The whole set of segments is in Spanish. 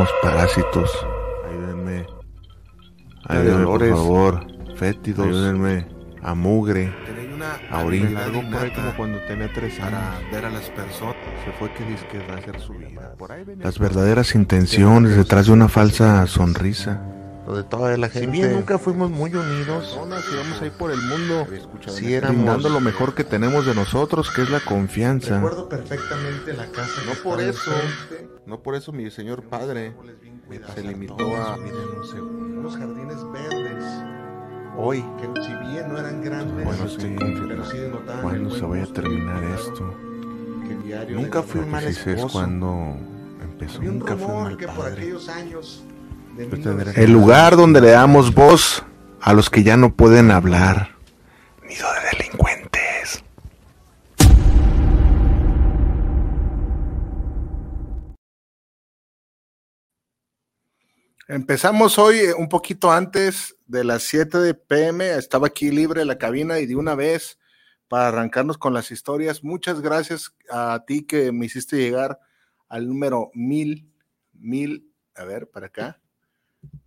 tenemos parásitos. Ayúdenme. Ayúdenme, por favor. Fétidos. Ayúdenme. A mugre. A orín. Algo por ahí como cuando tenía tres para años. ver a las personas. Se fue que disque a hacer su vida. Por ahí venía. Las verdaderas intenciones detrás de una falsa sonrisa. De toda la Si gente. bien nunca fuimos muy unidos, íbamos ahí por el mundo. si Sí, éramos brindando lo mejor que tenemos de nosotros, que es la confianza. Recuerdo perfectamente la casa. No por eso, no por eso mi señor padre se limitó a unos jardines verdes hoy. que si bien no eran grandes, Bueno, estoy pero sí denotaban ¿Cuándo se vaya a terminar esto? Nunca fui mal si esposo. cuando empezó. Había un Nunca fui rumor mal que por padre. aquellos años El lugar donde le damos voz a los que ya no pueden hablar. Nido de delincuentes. Empezamos hoy eh, un poquito antes de las 7 de PM. Estaba aquí libre la cabina y de una vez para arrancarnos con las historias. Muchas gracias a ti que me hiciste llegar al número mil, mil, a ver, para acá.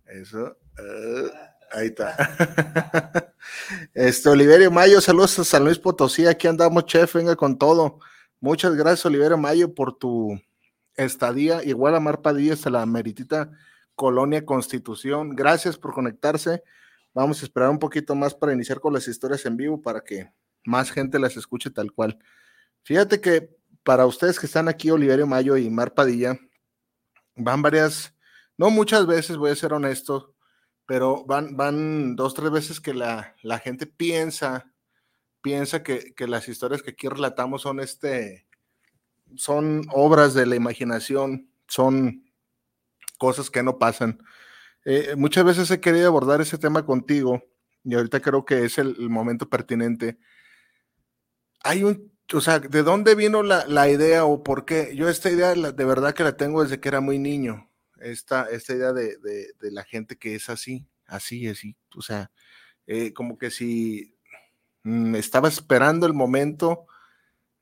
Eso. eh, ahí está. Este, Oliverio Mayo, saludos a San Luis Potosí. Aquí andamos, chef, venga con todo. Muchas gracias, Oliverio Mayo, por tu estadía. Igual a Mar Padilla, hasta la meritita Colonia Constitución. Gracias por conectarse. Vamos a esperar un poquito más para iniciar con las historias en vivo para que más gente las escuche tal cual. Fíjate que para ustedes que están aquí, Oliverio Mayo y Mar Padilla, van varias, no muchas veces, voy a ser honesto, pero van, van dos, tres veces que la, la gente piensa, piensa que, que las historias que aquí relatamos son este, son obras de la imaginación, son cosas que no pasan. Eh, muchas veces he querido abordar ese tema contigo y ahorita creo que es el, momento pertinente. Hay un, o sea, ¿de dónde vino la, la idea o por qué? Yo esta idea de verdad que la tengo desde que era muy niño, esta, esta idea de, de- la gente que es así, así, así, o sea, eh, como que si mm, estaba esperando el momento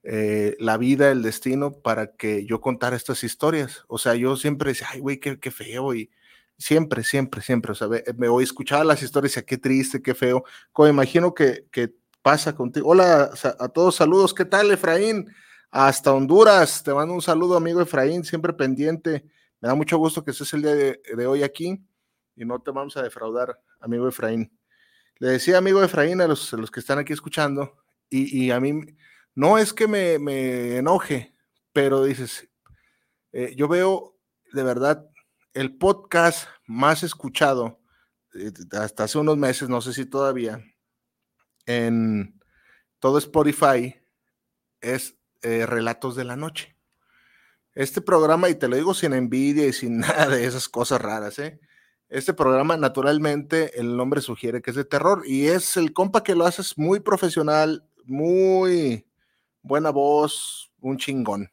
eh, la vida, el destino para que yo contara estas historias. O sea, yo siempre decía, ay, güey, qué, qué feo. Y siempre, siempre, siempre. O sea, ve- me voy a escuchar las historias y decía, qué triste, qué feo. Como imagino que, que pasa contigo. Hola sa- a todos, saludos. ¿Qué tal, Efraín? Hasta Honduras. Te mando un saludo, amigo Efraín, siempre pendiente. Me da mucho gusto que estés el día de, hoy aquí y no te vamos a defraudar, amigo Efraín. Le decía, amigo Efraín, a los, que están aquí escuchando, y, a mí no es que me, me enoje, pero dices, eh, yo veo de verdad el podcast más escuchado eh, hasta hace unos meses, no sé si todavía, en todo Spotify es eh, Relatos de la Noche. Este programa, y te lo digo sin envidia y sin nada de esas cosas raras, ¿eh? Este programa, naturalmente, el nombre sugiere que es de terror y es el compa que lo hace muy profesional, muy buena voz, un chingón.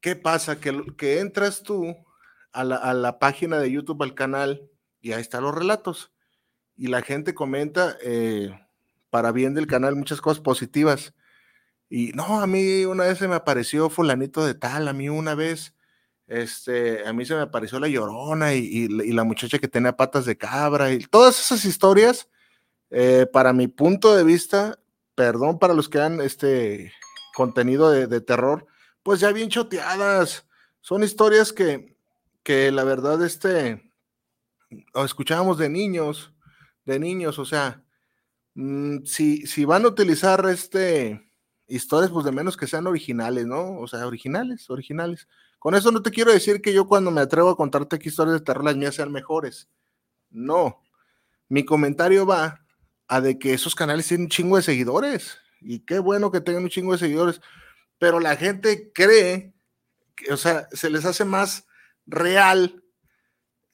¿Qué pasa? Que, entras tú a la, a la página de YouTube, al canal, y ahí están los relatos. Y la gente comenta eh, para bien del canal muchas cosas positivas. Y no, a mí una vez se me apareció fulanito de tal, a mí una vez, este, a mí se me apareció la llorona y, la- muchacha que tenía patas de cabra y todas esas historias, eh, para mi punto de vista, perdón para los que han este contenido de, terror, pues ya bien choteadas. Son historias que, que la verdad, este, escuchábamos de niños, de niños, o sea, mm, si, si van a utilizar este historias, pues de menos que sean originales, ¿no? O sea, originales, originales. Con eso no te quiero decir que yo cuando me atrevo a contarte aquí historias de terror, las mías sean mejores. No. Mi comentario va a de que esos canales tienen un chingo de seguidores. Y qué bueno que tengan un chingo de seguidores. Pero la gente cree, que, o sea, se les hace más real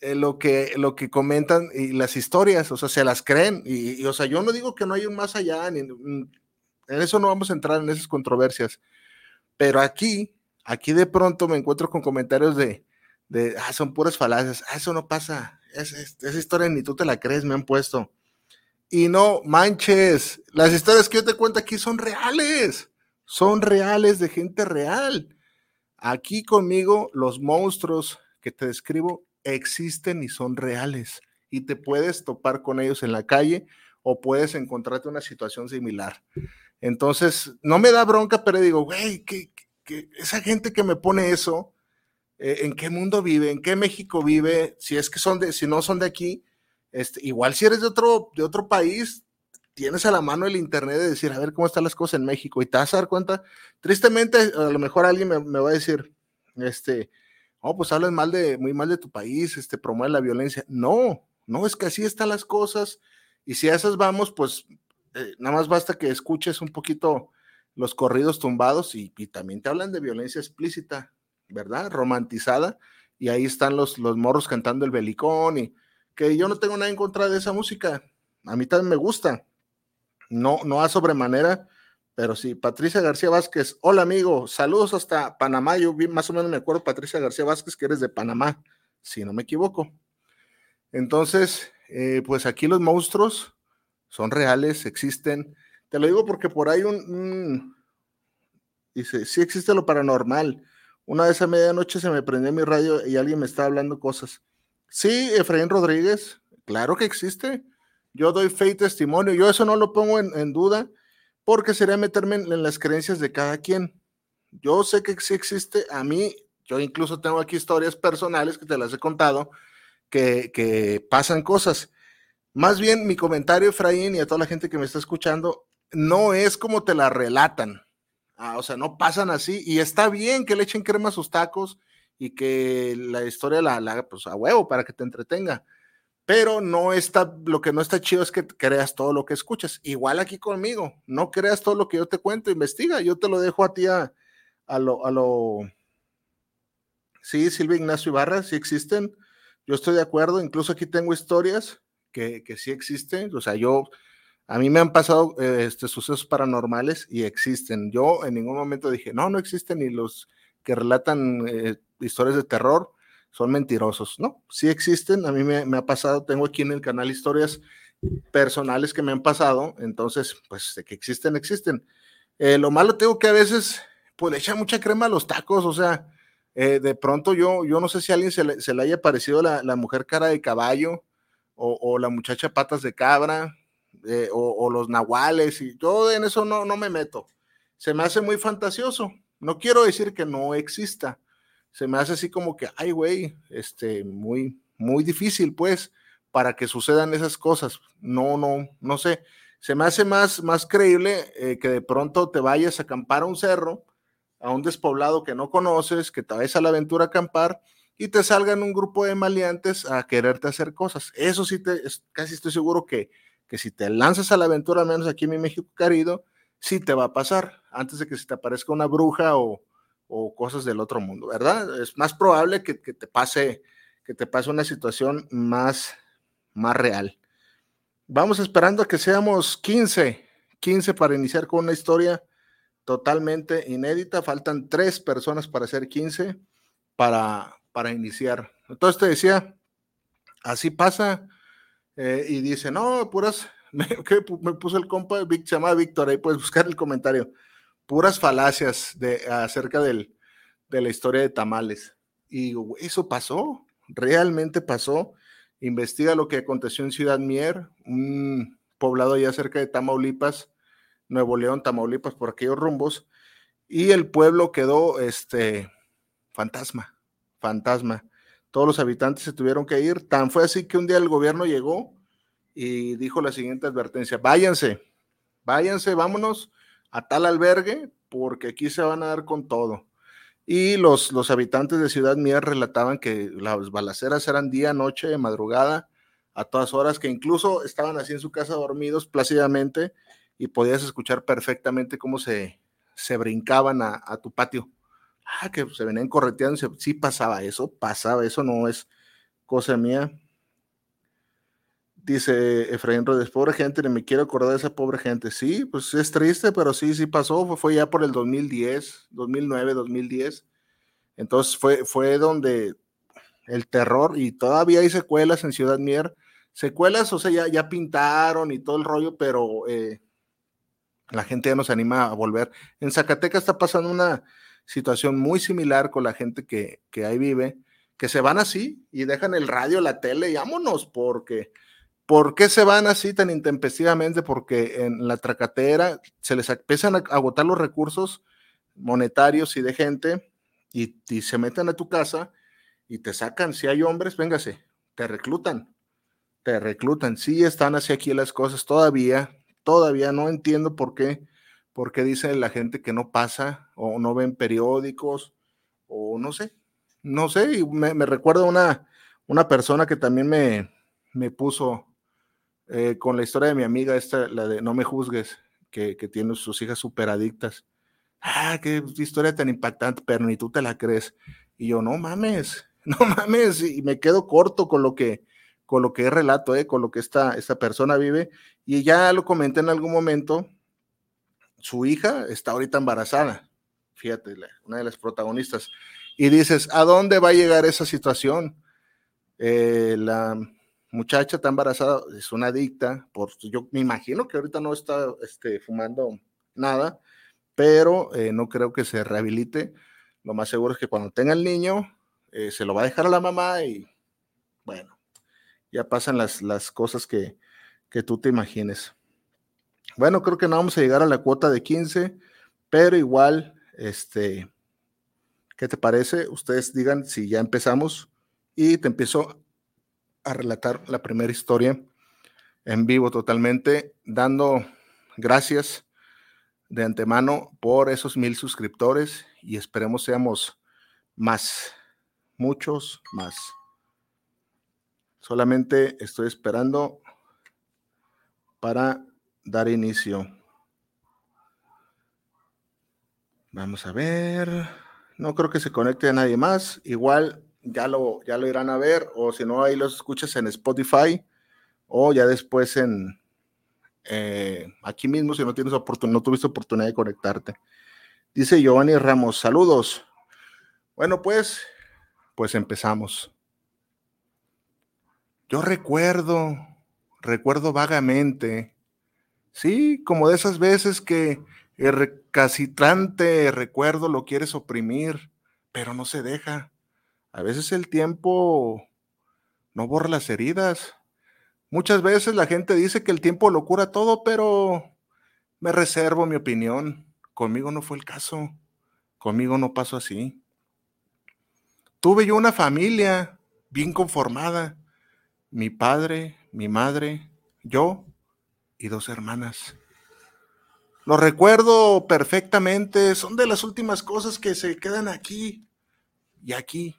eh, lo, que, lo que comentan y las historias, o sea, se las creen. Y, o sea, yo no digo que no hay un más allá, ni, en eso no vamos a entrar en esas controversias. Pero aquí, aquí de pronto me encuentro con comentarios de, ah, son puras falacias, ah, eso no pasa, es, es- esa historia ni tú te la crees, me han puesto. Y no manches, las historias que yo te cuento aquí son reales, son reales de gente real. Aquí conmigo los monstruos que te describo existen y son reales y te puedes topar con ellos en la calle o puedes encontrarte una situación similar. Entonces, no me da bronca, pero digo, güey, que, esa gente que me pone eso, eh, ¿en qué mundo vive? ¿En qué México vive? Si es que son de, si no son de aquí, este, igual si eres de otro, de otro país, tienes a la mano el internet de decir, a ver cómo están las cosas en México y te vas a dar cuenta. Tristemente, a lo mejor alguien me, va a decir, este, oh, pues hablas mal de, muy mal de tu país, este, promueve la violencia. No, no, es que así están las cosas. Y si a esas vamos, pues eh, nada más basta que escuches un poquito los corridos tumbados y, también te hablan de violencia explícita, ¿verdad? Romantizada. Y ahí están los, los morros cantando el belicón y que yo no tengo nada en contra de esa música. A mí también me gusta. No, no a sobremanera, pero sí. Patricia García Vázquez, hola amigo, saludos hasta Panamá. Yo más o menos me acuerdo, Patricia García Vázquez, que eres de Panamá, si no me equivoco. Entonces, eh, pues aquí los monstruos son reales, existen. Te lo digo porque por ahí un, dice, sí existe lo paranormal. Una vez a medianoche se me prendió mi radio y alguien me estaba hablando cosas. Sí, Efraín Rodríguez, claro que existe. Yo doy fe y testimonio. Yo eso no lo pongo en, duda porque sería meterme en, las creencias de cada quien. Yo sé que sí existe. A mí, yo incluso tengo aquí historias personales que te las he contado, que pasan cosas. Más bien, mi comentario, Efraín, y a toda la gente que me está escuchando, no es como te la relatan. Ah, o sea, no pasan así. Y está bien que le echen crema a sus tacos y que la historia la, haga pues a huevo para que te entretenga. Pero no está, lo que no está chido es que creas todo lo que escuchas. Igual aquí conmigo, no creas todo lo que yo te cuento, investiga. Yo te lo dejo a ti a, lo, a lo. Sí, Silvia Ignacio Ibarra, sí existen. Yo estoy de acuerdo. Incluso aquí tengo historias que, que sí existen. O sea, yo, a mí me han pasado eh, este, sucesos paranormales y existen. Yo en ningún momento dije, no, no existen y los que relatan eh, historias de terror son mentirosos. No, sí existen. A mí me, me, ha pasado, tengo aquí en el canal historias personales que me han pasado. Entonces, pues de que existen, existen. Eh, lo malo tengo que a veces, pues le echa mucha crema a los tacos. O sea, de pronto yo, yo no sé si a alguien se le, se le haya parecido la, la mujer cara de caballo o, la muchacha patas de cabra, eh, o, los nahuales, y yo en eso no, no me meto. Se me hace muy fantasioso. No quiero decir que no exista. Se me hace así como que, ay, güey, este, muy, muy difícil, pues, para que sucedan esas cosas. No, no, no sé. Se me hace más, más creíble eh, que de pronto te vayas a acampar a un cerro, a un despoblado que no conoces, que te vayas a la aventura a acampar y te salgan un grupo de maleantes a quererte hacer cosas. Eso sí, te, casi estoy seguro que, que si te lanzas a la aventura, al menos aquí en mi México querido, sí te va a pasar antes de que se te aparezca una bruja o, o cosas del otro mundo, ¿verdad? Es más probable que, que, te pase que te pase una situación más, más real. Vamos esperando a que seamos 15, 15 para iniciar con una historia totalmente inédita. Faltan tres personas para ser 15 para, para iniciar. Entonces te decía, así pasa, eh, y dice, no, puras, me, me puso el compa, se llama Víctor, ahí puedes buscar el comentario, puras falacias de, acerca del, de la historia de tamales. Y eso pasó, realmente pasó. Investiga lo que aconteció en Ciudad Mier, un poblado allá cerca de Tamaulipas, Nuevo León, Tamaulipas, por aquellos rumbos, y el pueblo quedó este fantasma fantasma. Todos los habitantes se tuvieron que ir. Tan fue así que un día el gobierno llegó y dijo la siguiente advertencia, váyanse, váyanse, vámonos a tal albergue porque aquí se van a dar con todo. Y los, los habitantes de Ciudad Mier relataban que las balaceras eran día, noche, madrugada, a todas horas, que incluso estaban así en su casa dormidos plácidamente y podías escuchar perfectamente cómo se, se brincaban a tu patio ah, que se venían correteando, sí pasaba eso, pasaba, eso no es cosa mía. Dice Efraín Rodríguez, pobre gente, ni me quiero acordar de esa pobre gente. Sí, pues es triste, pero sí, sí pasó, fue, ya por el 2010, 2009, 2010. Entonces fue, fue donde el terror, y todavía hay secuelas en Ciudad Mier, secuelas, o sea, ya, ya pintaron y todo el rollo, pero eh, la gente ya no se anima a volver. En Zacatecas está pasando una, situación muy similar con la gente que, ahí vive, que se van así y dejan el radio, la tele y vámonos, porque ¿por qué se van así tan intempestivamente? Porque en la tracatera se les empiezan a agotar los recursos monetarios y de gente y, y se meten a tu casa y te sacan, si hay hombres, véngase, te reclutan, te reclutan, sí están así aquí las cosas todavía, todavía no entiendo por qué, por qué dice la gente que no pasa o no ven periódicos o no sé, no sé, y me, me recuerda una, una persona que también me, me puso eh, con la historia de mi amiga, esta, la de No me juzgues, que, que tiene sus hijas súper adictas. Ah, qué historia tan impactante, pero ni tú te la crees. Y yo, no mames, no mames, y me quedo corto con lo que, con lo que relato, eh, con lo que esta, esta persona vive. Y ya lo comenté en algún momento, su hija está ahorita embarazada, fíjate, una de las protagonistas. Y dices, ¿a dónde va a llegar esa situación? Eh, la muchacha está embarazada, es una adicta, por, yo me imagino que ahorita no está este, fumando nada, pero eh, no creo que se rehabilite. Lo más seguro es que cuando tenga el niño, eh, se lo va a dejar a la mamá y bueno, ya pasan las, las cosas que, que tú te imagines. Bueno, creo que no vamos a llegar a la cuota de 15, pero igual, este, ¿qué te parece? Ustedes digan si ya empezamos y te empiezo a relatar la primera historia en vivo totalmente, dando gracias de antemano por esos mil suscriptores y esperemos seamos más, muchos más. Solamente estoy esperando para dar inicio. Vamos a ver. No creo que se conecte a nadie más. Igual ya lo, ya lo irán a ver, o si no, ahí los escuchas en Spotify, o ya después en eh, aquí mismo, si no tienes no tuviste oportunidad de conectarte. Dice Giovanni Ramos, saludos. Bueno, pues, pues empezamos. Yo recuerdo, recuerdo vagamente, sí, como de esas veces que el recalcitrante recuerdo lo quieres oprimir, pero no se deja. A veces el tiempo no borra las heridas. Muchas veces la gente dice que el tiempo lo cura todo, pero me reservo mi opinión. Conmigo no fue el caso. Conmigo no pasó así. Tuve yo una familia bien conformada. Mi padre, mi madre, yo y dos hermanas. Lo recuerdo perfectamente. Son de las últimas cosas que se quedan aquí y aquí.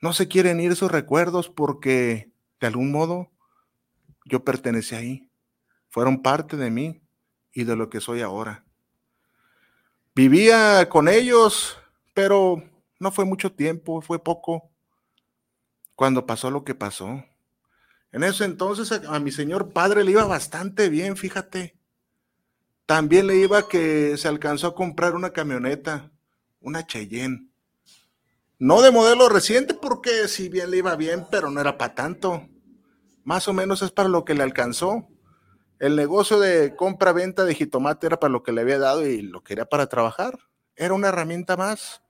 No se quieren ir esos recuerdos porque de algún modo yo pertenecí ahí. Fueron parte de mí y de lo que soy ahora. Vivía con ellos, pero no fue mucho tiempo, fue poco cuando pasó lo que pasó. En ese entonces a, mi señor padre le iba bastante bien, fíjate. También le iba que se alcanzó a comprar una camioneta, una Cheyenne. No de modelo reciente, porque si bien le iba bien, pero no era para tanto. Más o menos es para lo que le alcanzó. El negocio de compra-venta de jitomate era para lo que le había dado y lo quería para trabajar. Era una herramienta más.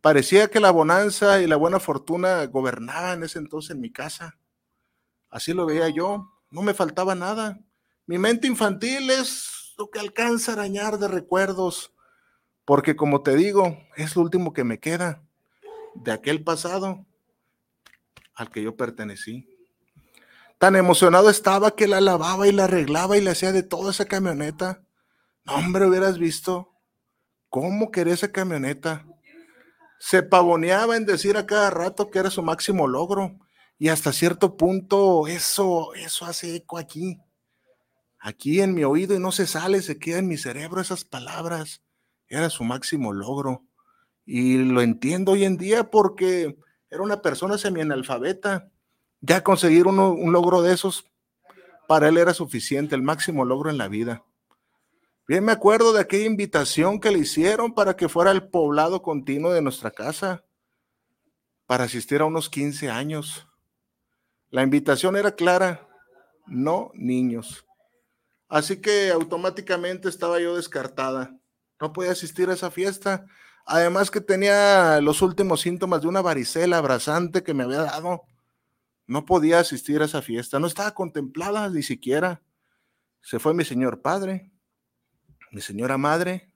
Parecía que la bonanza y la buena fortuna gobernaban en ese entonces en mi casa. Así lo veía yo. No me faltaba nada. Mi mente infantil es lo que alcanza a arañar de recuerdos. Porque como te digo, es lo último que me queda de aquel pasado al que yo pertenecí. Tan emocionado estaba que la lavaba y la arreglaba y le hacía de toda esa camioneta. No, hombre, hubieras visto cómo quería esa camioneta. Se pavoneaba en decir a cada rato que era su máximo logro. Y hasta cierto punto eso, eso hace eco aquí. Aquí en mi oído y no se sale, se queda en mi cerebro esas palabras. Era su máximo logro. Y lo entiendo hoy en día porque era una persona semianalfabeta. Ya conseguir un logro de esos para él era suficiente, el máximo logro en la vida. Bien me acuerdo de aquella invitación que le hicieron para que fuera el poblado continuo de nuestra casa, para asistir a unos 15 años. La invitación era clara, no niños. Así que automáticamente estaba yo descartada. No podía asistir a esa fiesta. Además que tenía los últimos síntomas de una varicela abrasante que me había dado. No podía asistir a esa fiesta. No estaba contemplada ni siquiera. Se fue mi señor padre, mi señora madre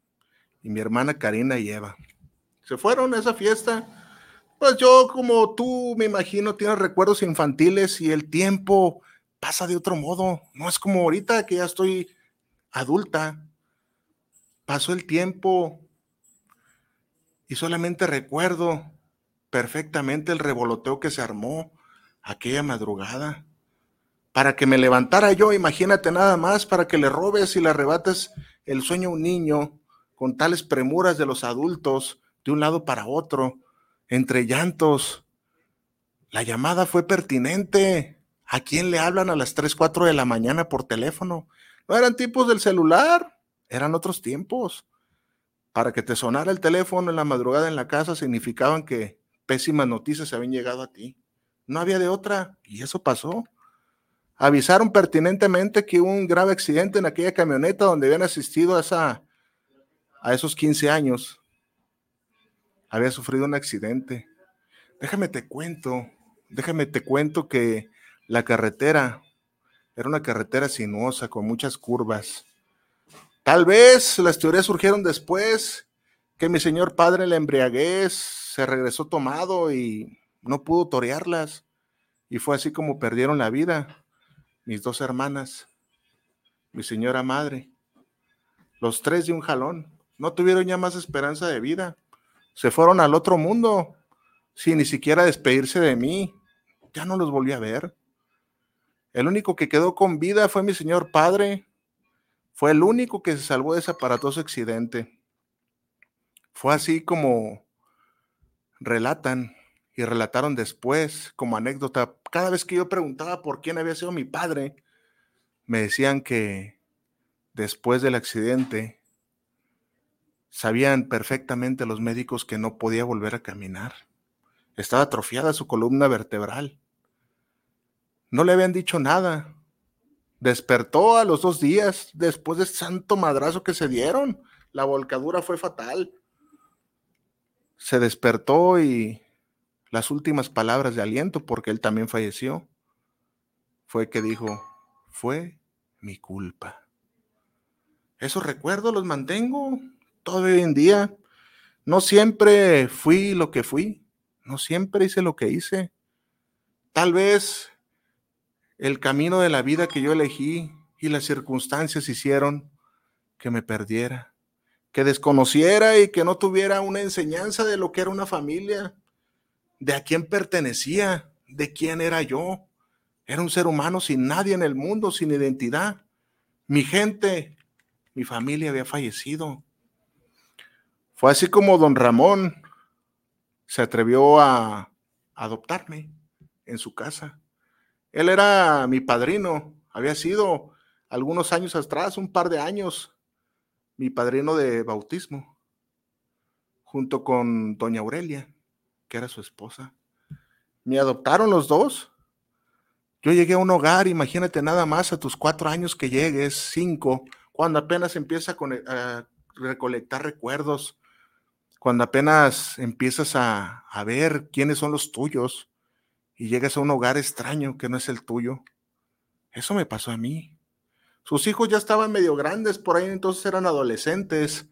y mi hermana Karina y Eva. Se fueron a esa fiesta. Pues yo, como tú, me imagino, tienes recuerdos infantiles y el tiempo pasa de otro modo. No es como ahorita que ya estoy adulta. Pasó el tiempo y solamente recuerdo perfectamente el revoloteo que se armó aquella madrugada. Para que me levantara yo, imagínate nada más, para que le robes y le arrebates el sueño a un niño con tales premuras de los adultos de un lado para otro, entre llantos. La llamada fue pertinente. ¿A quién le hablan a las 3, 4 de la mañana por teléfono? No eran tipos del celular, eran otros tiempos. Para que te sonara el teléfono en la madrugada en la casa significaban que pésimas noticias habían llegado a ti. No había de otra, y eso pasó. Avisaron pertinentemente que hubo un grave accidente en aquella camioneta donde habían asistido a, esa, a esos 15 años. Había sufrido un accidente. Déjame te cuento, déjame te cuento que la carretera era una carretera sinuosa con muchas curvas. Tal vez las teorías surgieron después que mi señor padre la embriaguez se regresó tomado y no pudo torearlas. Y fue así como perdieron la vida mis dos hermanas, mi señora madre, los tres de un jalón. No tuvieron ya más esperanza de vida. Se fueron al otro mundo sin ni siquiera despedirse de mí. Ya no los volví a ver. El único que quedó con vida fue mi señor padre. Fue el único que se salvó de ese aparatoso accidente. Fue así como relatan y relataron después como anécdota. Cada vez que yo preguntaba por quién había sido mi padre, me decían que después del accidente sabían perfectamente los médicos que no podía volver a caminar. Estaba atrofiada su columna vertebral. No le habían dicho nada. Despertó a los dos días después del santo madrazo que se dieron. La volcadura fue fatal. Se despertó y las últimas palabras de aliento, porque él también falleció, fue que dijo, fue mi culpa. Esos recuerdos los mantengo todo hoy en día. No siempre fui lo que fui, no siempre hice lo que hice. Tal vez el camino de la vida que yo elegí y las circunstancias hicieron que me perdiera, que desconociera y que no tuviera una enseñanza de lo que era una familia, de a quién pertenecía, de quién era yo. Era un ser humano sin nadie en el mundo, sin identidad. Mi gente, mi familia había fallecido. Fue así como don Ramón se atrevió a adoptarme en su casa. Él era mi padrino, había sido algunos años atrás, un par de años, mi padrino de bautismo, junto con doña Aurelia que era su esposa. Me adoptaron los dos. Yo llegué a un hogar, imagínate nada más a tus cuatro años que llegues, cinco, cuando apenas empieza a, recolectar recuerdos, cuando apenas empiezas a, a ver quiénes son los tuyos y llegas a un hogar extraño que no es el tuyo. Eso me pasó a mí. Sus hijos ya estaban medio grandes, por ahí entonces eran adolescentes.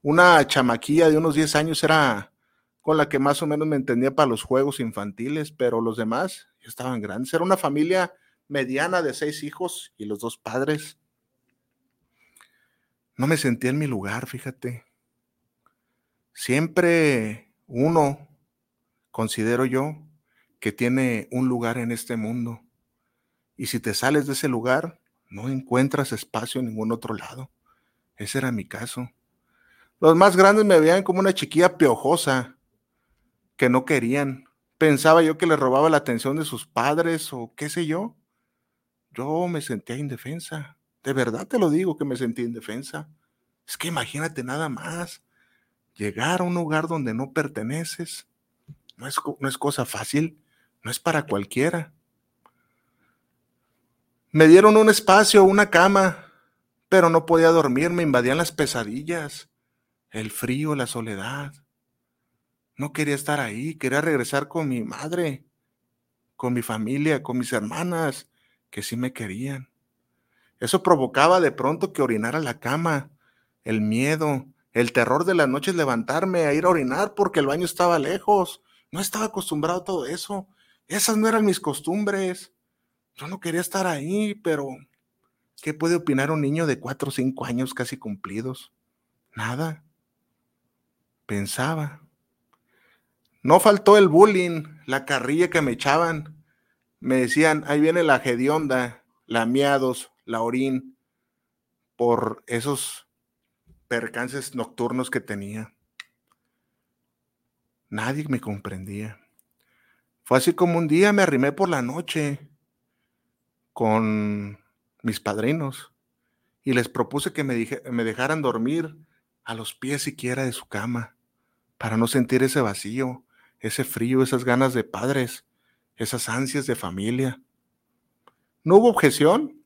Una chamaquilla de unos 10 años era con la que más o menos me entendía para los juegos infantiles, pero los demás ya estaban grandes. Era una familia mediana de seis hijos y los dos padres. No me sentía en mi lugar, fíjate. Siempre uno, considero yo, que tiene un lugar en este mundo. Y si te sales de ese lugar, no encuentras espacio en ningún otro lado. Ese era mi caso. Los más grandes me veían como una chiquilla piojosa, que no querían. Pensaba yo que le robaba la atención de sus padres o qué sé yo. Yo me sentía indefensa. De verdad te lo digo que me sentí indefensa. Es que imagínate nada más. Llegar a un lugar donde no perteneces. No es, no es cosa fácil. No es para cualquiera. Me dieron un espacio, una cama, pero no podía dormir, me invadían las pesadillas. el frío, la soledad. No quería estar ahí, quería regresar con mi madre, con mi familia, con mis hermanas, que sí me querían. Eso provocaba de pronto que orinara la cama, el miedo, el terror de las noches levantarme a ir a orinar porque el baño estaba lejos. No estaba acostumbrado a todo eso. Esas no eran mis costumbres. Yo no quería estar ahí, pero ¿qué puede opinar un niño de cuatro o cinco años casi cumplidos? Nada. Pensaba. No faltó el bullying, la carrilla que me echaban. Me decían, ahí viene la hedionda, la miados, la orín, por esos percances nocturnos que tenía. Nadie me comprendía. Fue así como un día me arrimé por la noche con mis padrinos y les propuse que me, dejaran dormir a los pies siquiera de su cama para no sentir ese vacío, ese frío, esas ganas de padres, esas ansias de familia. No hubo objeción,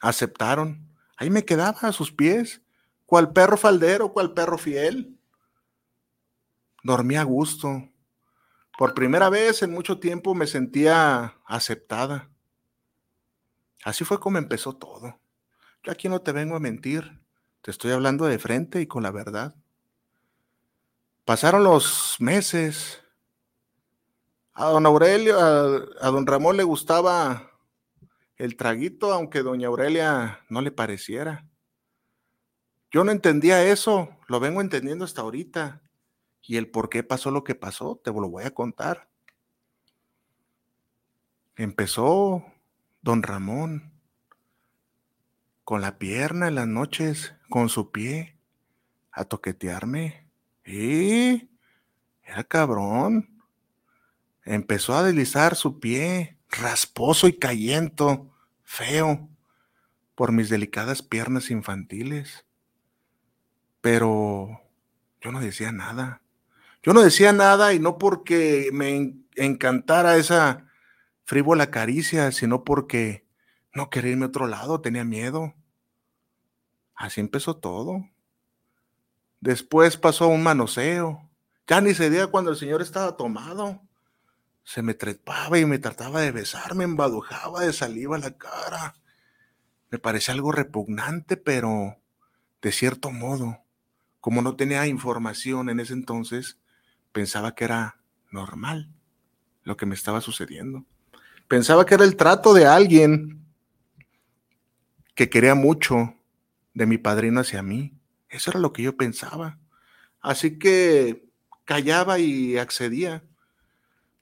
aceptaron. Ahí me quedaba a sus pies, cual perro faldero, cual perro fiel. Dormí a gusto. Por primera vez en mucho tiempo me sentía aceptada. Así fue como empezó todo. Yo aquí no te vengo a mentir, te estoy hablando de frente y con la verdad. Pasaron los meses. A don Aurelio, a, don Ramón le gustaba el traguito, aunque doña Aurelia no le pareciera. Yo no entendía eso, lo vengo entendiendo hasta ahorita. Y el por qué pasó lo que pasó, te lo voy a contar. Empezó don Ramón con la pierna en las noches, con su pie, a toquetearme. Y era cabrón. Empezó a deslizar su pie, rasposo y cayento, feo, por mis delicadas piernas infantiles. Pero yo no decía nada. Yo no decía nada y no porque me encantara esa frívola caricia, sino porque no quería irme a otro lado, tenía miedo. Así empezó todo. Después pasó un manoseo. Ya ni se día cuando el señor estaba tomado. Se me trepaba y me trataba de besar, me embadujaba de saliva la cara. Me parecía algo repugnante, pero de cierto modo, como no tenía información en ese entonces, pensaba que era normal lo que me estaba sucediendo. Pensaba que era el trato de alguien que quería mucho de mi padrino hacia mí. Eso era lo que yo pensaba. Así que callaba y accedía.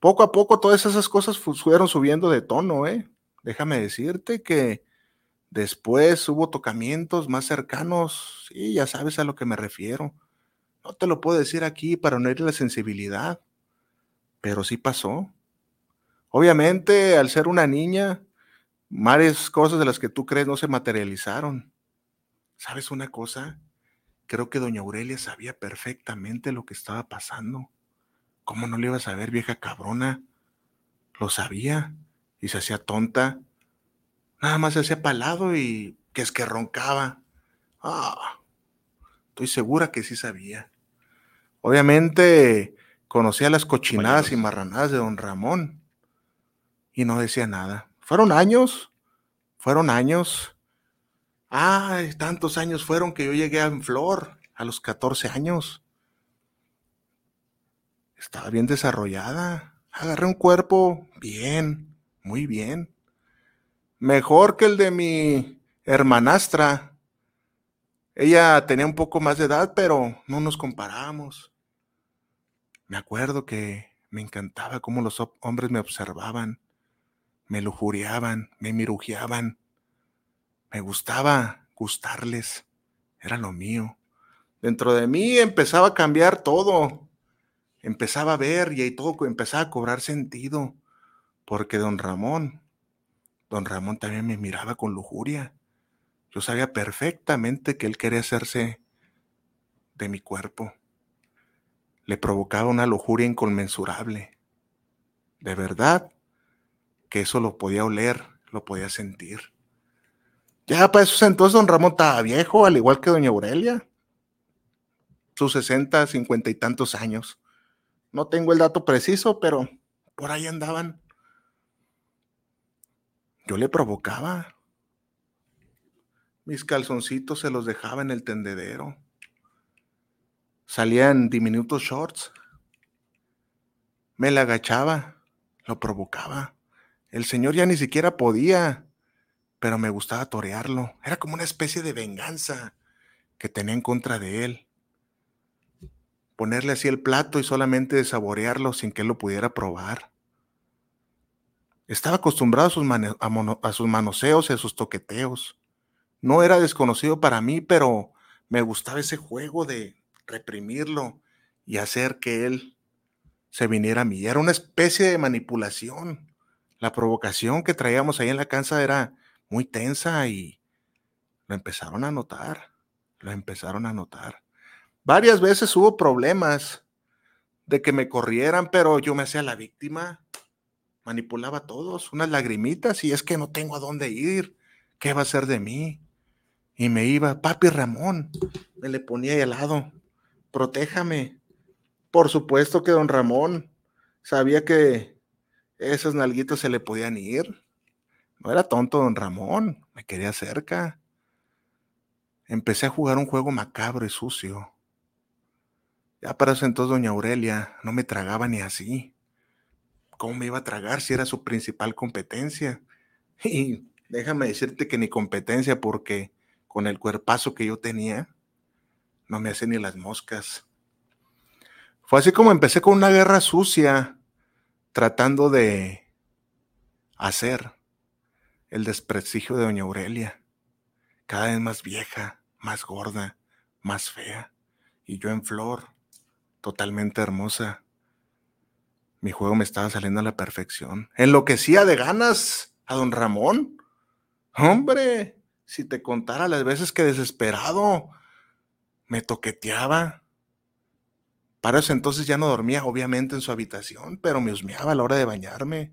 Poco a poco todas esas cosas fueron subiendo de tono, ¿eh? Déjame decirte que después hubo tocamientos más cercanos, sí, ya sabes a lo que me refiero. No te lo puedo decir aquí para no la sensibilidad, pero sí pasó. Obviamente, al ser una niña, varias cosas de las que tú crees no se materializaron. ¿Sabes una cosa? Creo que doña Aurelia sabía perfectamente lo que estaba pasando. ¿Cómo no le iba a saber, vieja cabrona? Lo sabía y se hacía tonta. Nada más se hacía palado y que es que roncaba. Ah, estoy segura que sí sabía. Obviamente conocía las cochinadas y marranadas de don Ramón y no decía nada. Fueron años, fueron años Ay, tantos años fueron que yo llegué a Flor a los 14 años. Estaba bien desarrollada. Agarré un cuerpo bien, muy bien. Mejor que el de mi hermanastra. Ella tenía un poco más de edad, pero no nos comparamos. Me acuerdo que me encantaba cómo los hombres me observaban, me lujuriaban, me mirujeaban me gustaba gustarles, era lo mío. Dentro de mí empezaba a cambiar todo, empezaba a ver y ahí todo empezaba a cobrar sentido, porque don Ramón, don Ramón también me miraba con lujuria. Yo sabía perfectamente que él quería hacerse de mi cuerpo. Le provocaba una lujuria inconmensurable. De verdad que eso lo podía oler, lo podía sentir. Ya para esos entonces don Ramón estaba viejo, al igual que doña Aurelia. sus 60, 50 y tantos años. No tengo el dato preciso, pero por ahí andaban. Yo le provocaba. Mis calzoncitos se los dejaba en el tendedero. Salía en diminutos shorts. Me la agachaba, lo provocaba. El señor ya ni siquiera podía, pero me gustaba torearlo. Era como una especie de venganza que tenía en contra de él. Ponerle así el plato y solamente saborearlo sin que él lo pudiera probar. Estaba acostumbrado a sus, a, sus manoseos y a sus toqueteos. No era desconocido para mí, pero me gustaba ese juego de reprimirlo y hacer que él se viniera a mí. Era una especie de manipulación. La provocación que traíamos ahí en la casa era muy tensa y lo empezaron a notar. Lo empezaron a notar. Varias veces hubo problemas de que me corrieran, pero yo me hacía la víctima. Manipulaba a todos, unas lagrimitas y es que no tengo a dónde ir. ¿Qué va a ser de mí? Y me iba, papi Ramón, me le ponía ahí al lado, protéjame. Por supuesto que don Ramón sabía que esos nalguitos se le podían ir. No era tonto don Ramón, me quería cerca. Empecé a jugar un juego macabro y sucio. Ya para eso entonces doña Aurelia no me tragaba ni así. ¿Cómo me iba a tragar si era su principal competencia? Y déjame decirte que ni competencia porque con el cuerpazo que yo tenía, no me hace ni las moscas. Fue así como empecé con una guerra sucia, tratando de hacer el desprestigio de doña Aurelia, cada vez más vieja, más gorda, más fea, y yo en flor, totalmente hermosa. Mi juego me estaba saliendo a la perfección. Enloquecía de ganas a don Ramón. Hombre, si te contara las veces que desesperado me toqueteaba. Para eso entonces ya no dormía, obviamente, en su habitación, pero me husmeaba a la hora de bañarme.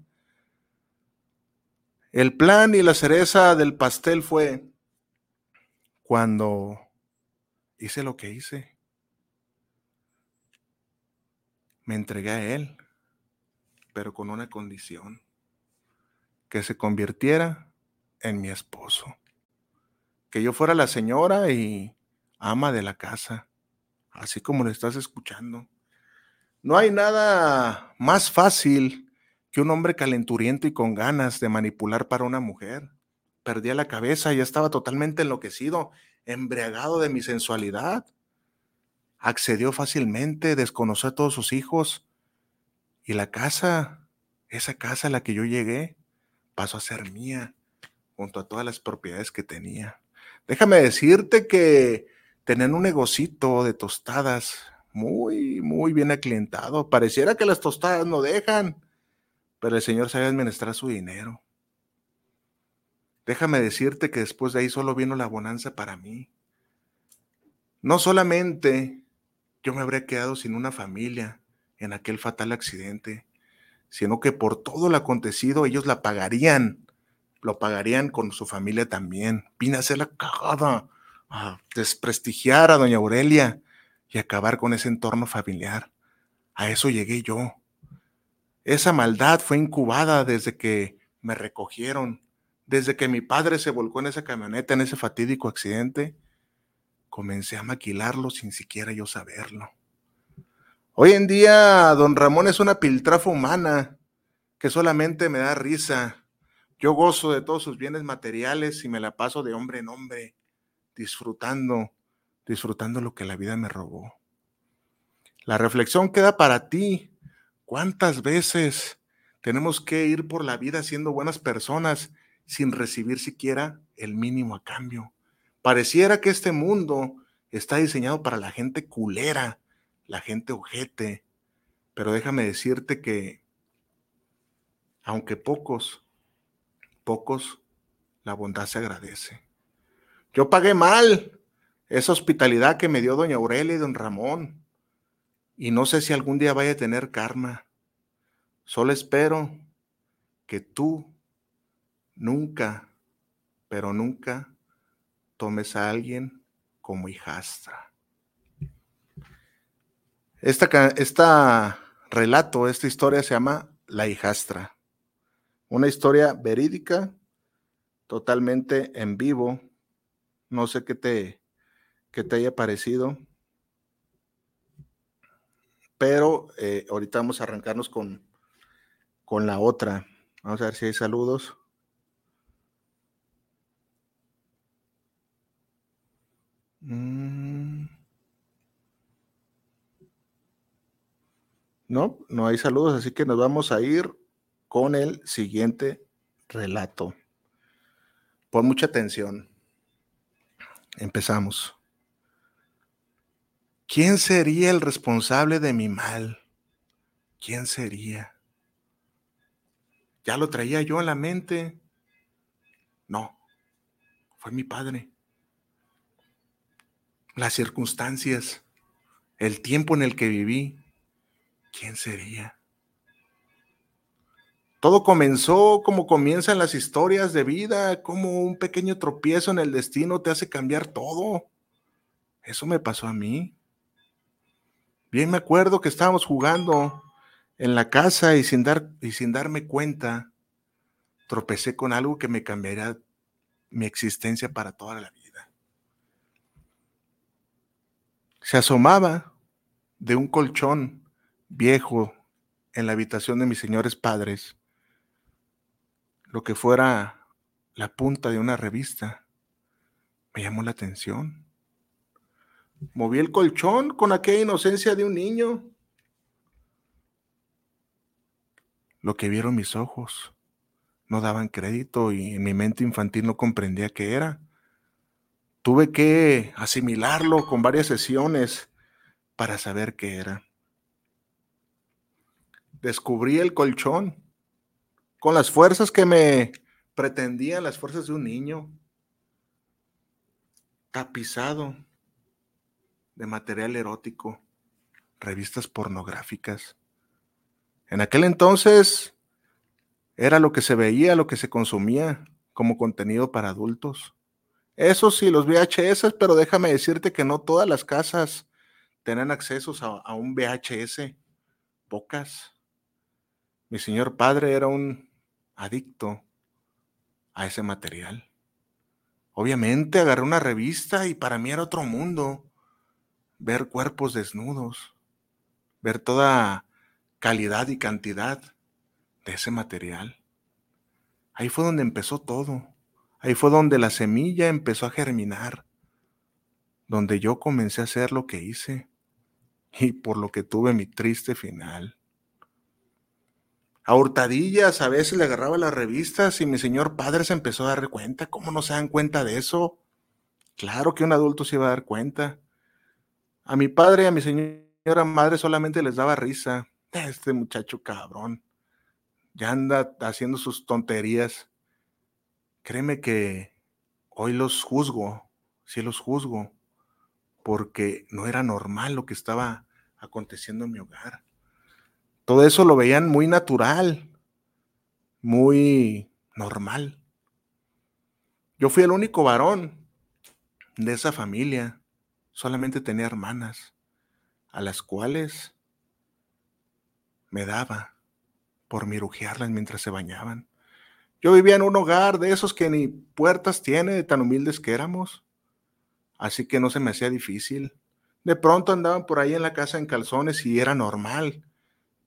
El plan y la cereza del pastel fue cuando hice lo que hice. Me entregué a él, pero con una condición, que se convirtiera en mi esposo que yo fuera la señora y ama de la casa, así como lo estás escuchando. No hay nada más fácil que un hombre calenturiento y con ganas de manipular para una mujer. Perdía la cabeza, ya estaba totalmente enloquecido, embriagado de mi sensualidad. Accedió fácilmente, desconoció a todos sus hijos y la casa, esa casa a la que yo llegué, pasó a ser mía, junto a todas las propiedades que tenía. Déjame decirte que tenían un negocito de tostadas muy, muy bien aclientado. Pareciera que las tostadas no dejan, pero el Señor sabe administrar su dinero. Déjame decirte que después de ahí solo vino la bonanza para mí. No solamente yo me habría quedado sin una familia en aquel fatal accidente, sino que por todo lo acontecido ellos la pagarían lo pagarían con su familia también. Vine a hacer la cagada, a desprestigiar a doña Aurelia y acabar con ese entorno familiar. A eso llegué yo. Esa maldad fue incubada desde que me recogieron, desde que mi padre se volcó en esa camioneta, en ese fatídico accidente. Comencé a maquilarlo sin siquiera yo saberlo. Hoy en día, don Ramón es una piltrafa humana que solamente me da risa yo gozo de todos sus bienes materiales y me la paso de hombre en hombre, disfrutando, disfrutando lo que la vida me robó. La reflexión queda para ti. ¿Cuántas veces tenemos que ir por la vida siendo buenas personas sin recibir siquiera el mínimo a cambio? Pareciera que este mundo está diseñado para la gente culera, la gente ojete, pero déjame decirte que, aunque pocos pocos, la bondad se agradece. Yo pagué mal esa hospitalidad que me dio doña Aurelia y don Ramón, y no sé si algún día vaya a tener karma. Solo espero que tú nunca, pero nunca tomes a alguien como hijastra. Esta, esta relato, esta historia se llama La hijastra. Una historia verídica, totalmente en vivo. No sé qué te, qué te haya parecido. Pero eh, ahorita vamos a arrancarnos con, con la otra. Vamos a ver si hay saludos. Mm. No, no hay saludos, así que nos vamos a ir con el siguiente relato. Pon mucha atención. Empezamos. ¿Quién sería el responsable de mi mal? ¿Quién sería? ¿Ya lo traía yo en la mente? No, fue mi padre. Las circunstancias, el tiempo en el que viví, ¿quién sería? Todo comenzó como comienzan las historias de vida, como un pequeño tropiezo en el destino te hace cambiar todo. Eso me pasó a mí. Bien me acuerdo que estábamos jugando en la casa y sin, dar, y sin darme cuenta, tropecé con algo que me cambiaría mi existencia para toda la vida. Se asomaba de un colchón viejo en la habitación de mis señores padres lo que fuera la punta de una revista. Me llamó la atención. Moví el colchón con aquella inocencia de un niño. Lo que vieron mis ojos no daban crédito y en mi mente infantil no comprendía qué era. Tuve que asimilarlo con varias sesiones para saber qué era. Descubrí el colchón con las fuerzas que me pretendían, las fuerzas de un niño, tapizado de material erótico, revistas pornográficas. En aquel entonces era lo que se veía, lo que se consumía como contenido para adultos. Eso sí, los VHS, pero déjame decirte que no todas las casas tenían accesos a, a un VHS, pocas. Mi señor padre era un adicto a ese material. Obviamente agarré una revista y para mí era otro mundo ver cuerpos desnudos, ver toda calidad y cantidad de ese material. Ahí fue donde empezó todo. Ahí fue donde la semilla empezó a germinar, donde yo comencé a hacer lo que hice y por lo que tuve mi triste final. A hurtadillas a veces le agarraba las revistas y mi señor padre se empezó a dar cuenta. ¿Cómo no se dan cuenta de eso? Claro que un adulto se iba a dar cuenta. A mi padre y a mi señora madre solamente les daba risa. Este muchacho cabrón. Ya anda haciendo sus tonterías. Créeme que hoy los juzgo, sí los juzgo, porque no era normal lo que estaba aconteciendo en mi hogar. Todo eso lo veían muy natural, muy normal. Yo fui el único varón de esa familia. Solamente tenía hermanas, a las cuales me daba por mirujearlas mientras se bañaban. Yo vivía en un hogar de esos que ni puertas tiene, de tan humildes que éramos. Así que no se me hacía difícil. De pronto andaban por ahí en la casa en calzones y era normal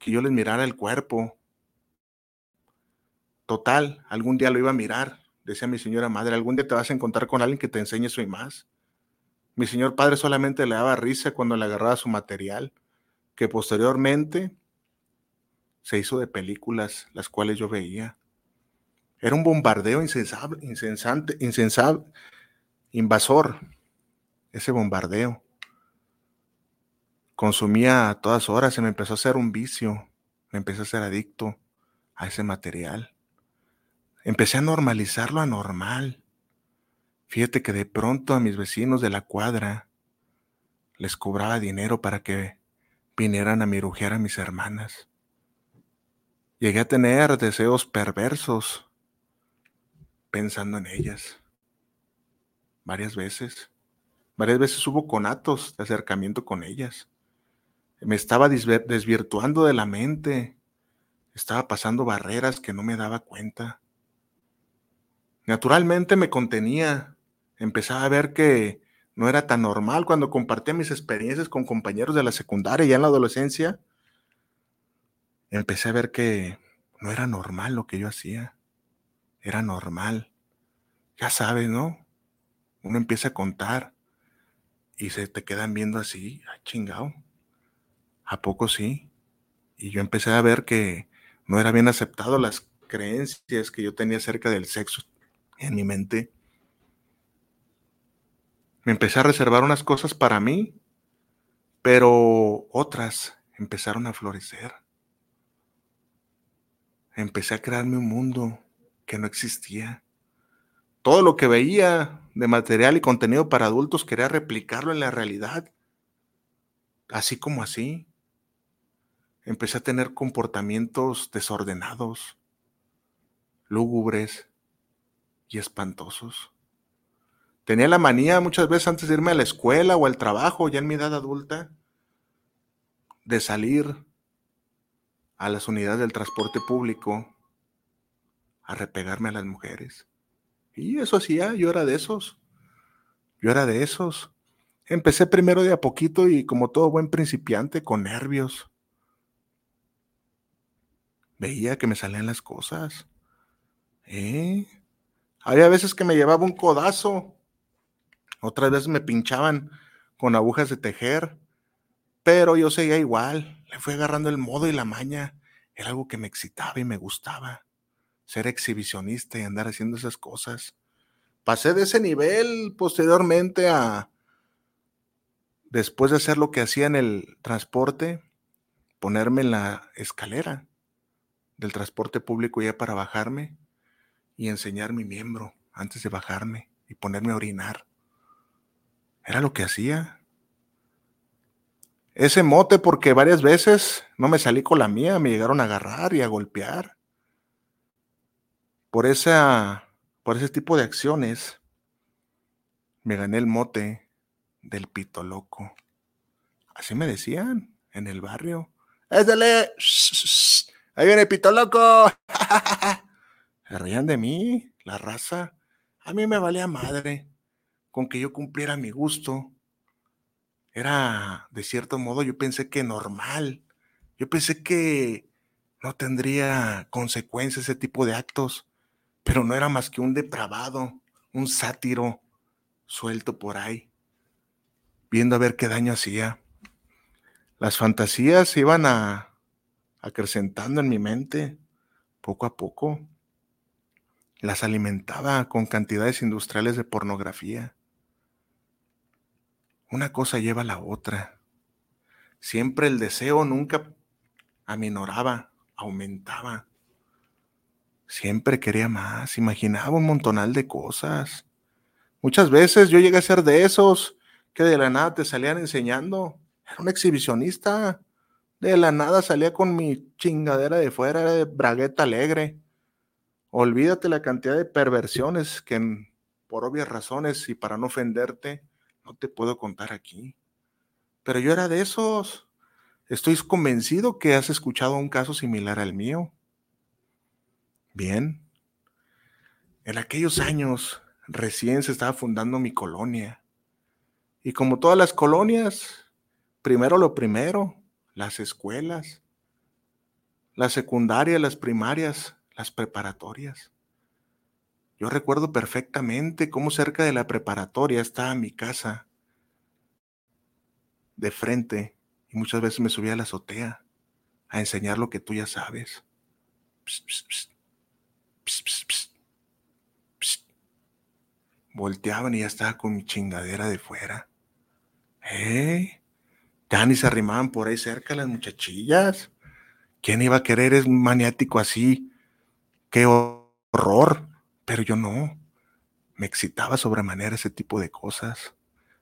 que yo les mirara el cuerpo. Total, algún día lo iba a mirar, decía mi señora madre, algún día te vas a encontrar con alguien que te enseñe eso y más. Mi señor padre solamente le daba risa cuando le agarraba su material, que posteriormente se hizo de películas, las cuales yo veía. Era un bombardeo insensable, insensante, insensable, invasor, ese bombardeo. Consumía a todas horas, se me empezó a hacer un vicio, me empecé a ser adicto a ese material. Empecé a normalizar lo anormal. Fíjate que de pronto a mis vecinos de la cuadra les cobraba dinero para que vinieran a mirujear a mis hermanas. Llegué a tener deseos perversos pensando en ellas. Varias veces. Varias veces hubo conatos de acercamiento con ellas. Me estaba desvirtuando de la mente. Estaba pasando barreras que no me daba cuenta. Naturalmente me contenía. Empezaba a ver que no era tan normal cuando compartía mis experiencias con compañeros de la secundaria ya en la adolescencia. Empecé a ver que no era normal lo que yo hacía. Era normal. Ya sabes, ¿no? Uno empieza a contar y se te quedan viendo así, ah, chingado. ¿A poco sí? Y yo empecé a ver que no era bien aceptado las creencias que yo tenía acerca del sexo en mi mente. Me empecé a reservar unas cosas para mí, pero otras empezaron a florecer. Empecé a crearme un mundo que no existía. Todo lo que veía de material y contenido para adultos quería replicarlo en la realidad. Así como así. Empecé a tener comportamientos desordenados, lúgubres y espantosos. Tenía la manía muchas veces antes de irme a la escuela o al trabajo, ya en mi edad adulta, de salir a las unidades del transporte público a repegarme a las mujeres. Y eso hacía, yo era de esos. Yo era de esos. Empecé primero de a poquito y como todo buen principiante, con nervios. Veía que me salían las cosas. ¿Eh? Había veces que me llevaba un codazo. Otras veces me pinchaban con agujas de tejer. Pero yo seguía igual. Le fui agarrando el modo y la maña. Era algo que me excitaba y me gustaba. Ser exhibicionista y andar haciendo esas cosas. Pasé de ese nivel posteriormente a, después de hacer lo que hacía en el transporte, ponerme en la escalera del transporte público ya para bajarme y enseñar mi miembro antes de bajarme y ponerme a orinar. Era lo que hacía. Ese mote porque varias veces no me salí con la mía, me llegaron a agarrar y a golpear. Por esa por ese tipo de acciones me gané el mote del pito loco. Así me decían en el barrio. ¡Éndale! ¡Ahí viene pito loco! Se reían de mí, la raza. A mí me valía madre con que yo cumpliera mi gusto. Era, de cierto modo, yo pensé que normal. Yo pensé que no tendría consecuencias ese tipo de actos, pero no era más que un depravado, un sátiro suelto por ahí, viendo a ver qué daño hacía. Las fantasías iban a, acrecentando en mi mente poco a poco. Las alimentaba con cantidades industriales de pornografía. Una cosa lleva a la otra. Siempre el deseo nunca aminoraba, aumentaba. Siempre quería más, imaginaba un montonal de cosas. Muchas veces yo llegué a ser de esos que de la nada te salían enseñando. Era un exhibicionista. De la nada salía con mi chingadera de fuera, era de bragueta alegre. Olvídate la cantidad de perversiones que por obvias razones y para no ofenderte, no te puedo contar aquí. Pero yo era de esos. Estoy convencido que has escuchado un caso similar al mío. Bien. En aquellos años recién se estaba fundando mi colonia. Y como todas las colonias, primero lo primero, las escuelas, la secundaria, las primarias, las preparatorias. Yo recuerdo perfectamente cómo cerca de la preparatoria estaba mi casa, de frente, y muchas veces me subía a la azotea a enseñar lo que tú ya sabes. Psst, psst. Psst. Volteaban y ya estaba con mi chingadera de fuera. ¿Eh? Ya ni se arrimaban por ahí cerca las muchachillas. ¿Quién iba a querer es maniático así? ¡Qué horror! Pero yo no. Me excitaba sobremanera ese tipo de cosas.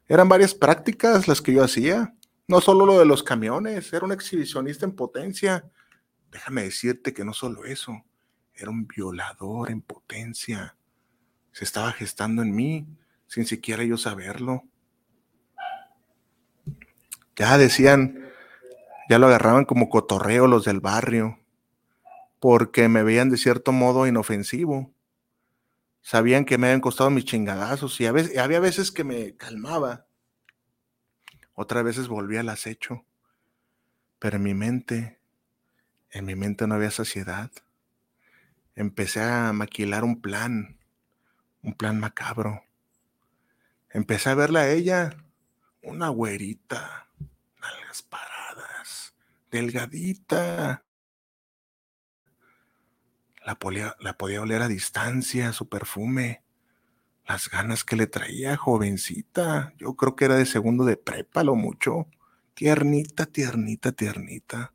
Eran varias prácticas las que yo hacía. No solo lo de los camiones, era un exhibicionista en potencia. Déjame decirte que no solo eso, era un violador en potencia. Se estaba gestando en mí sin siquiera yo saberlo. Ya decían, Ya lo agarraban como cotorreo los del barrio, porque me veían de cierto modo inofensivo. Sabían que me habían costado mis chingadazos y a veces, había veces que me calmaba. Otras veces volvía al acecho. Pero en mi mente, en mi mente no había saciedad. Empecé a maquilar un plan, un plan macabro. Empecé a verla a ella, una güerita, paradas, delgadita. La podía, la podía oler a distancia, su perfume, las ganas que le traía, jovencita. Yo creo que era de segundo de prepa, lo mucho. Tiernita, tiernita, tiernita.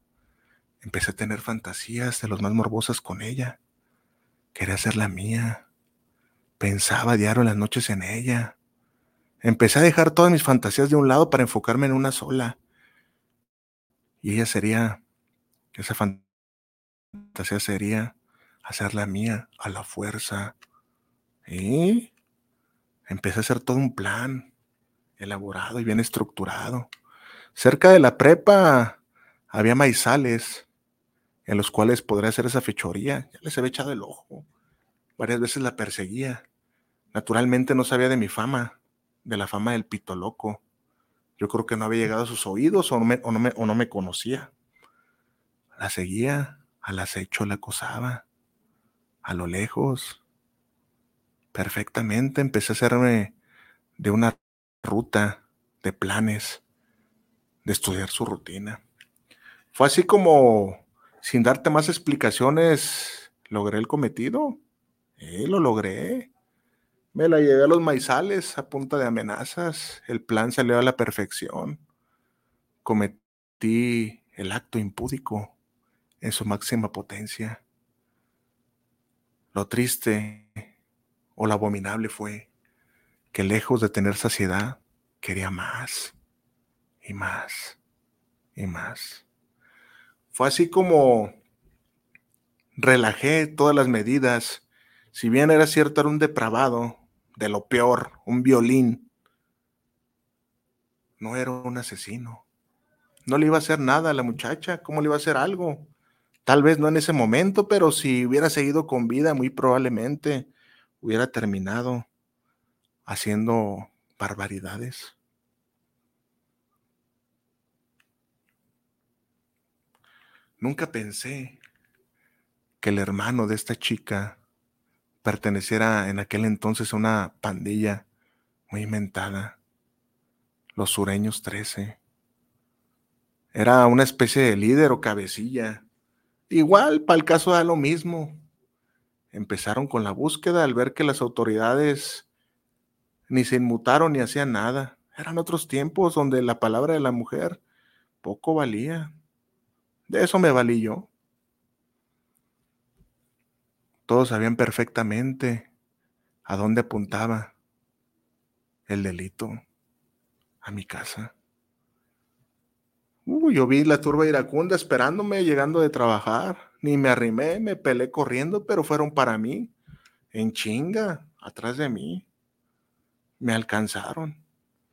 Empecé a tener fantasías de los más morbosas con ella. Quería ser la mía. Pensaba diario las noches en ella. Empecé a dejar todas mis fantasías de un lado para enfocarme en una sola. Y ella sería, esa fantasía sería hacerla mía a la fuerza. Y empecé a hacer todo un plan elaborado y bien estructurado. Cerca de la prepa había maizales en los cuales podría hacer esa fechoría. Ya les había echado el ojo. Varias veces la perseguía. Naturalmente no sabía de mi fama, de la fama del pito loco. Yo creo que no había llegado a sus oídos o no me, o no me, o no me conocía. La seguía, al acecho la acosaba, a lo lejos. Perfectamente empecé a hacerme de una ruta, de planes, de estudiar su rutina. Fue así como, sin darte más explicaciones, logré el cometido. Eh, lo logré. Me la llevé a los maizales a punta de amenazas. El plan salió a la perfección. Cometí el acto impúdico en su máxima potencia. Lo triste o lo abominable fue que lejos de tener saciedad, quería más y más y más. Fue así como relajé todas las medidas. Si bien era cierto, era un depravado, de lo peor, un violín. No era un asesino. No le iba a hacer nada a la muchacha. ¿Cómo le iba a hacer algo? Tal vez no en ese momento, pero si hubiera seguido con vida, muy probablemente hubiera terminado haciendo barbaridades. Nunca pensé que el hermano de esta chica perteneciera en aquel entonces a una pandilla muy inventada, los sureños 13. Era una especie de líder o cabecilla. Igual, para el caso da lo mismo. Empezaron con la búsqueda al ver que las autoridades ni se inmutaron ni hacían nada. Eran otros tiempos donde la palabra de la mujer poco valía. De eso me valí yo. Todos sabían perfectamente a dónde apuntaba el delito, a mi casa. Uy, yo vi la turba iracunda esperándome llegando de trabajar. Ni me arrimé, me pelé corriendo, pero fueron para mí, en chinga, atrás de mí. Me alcanzaron,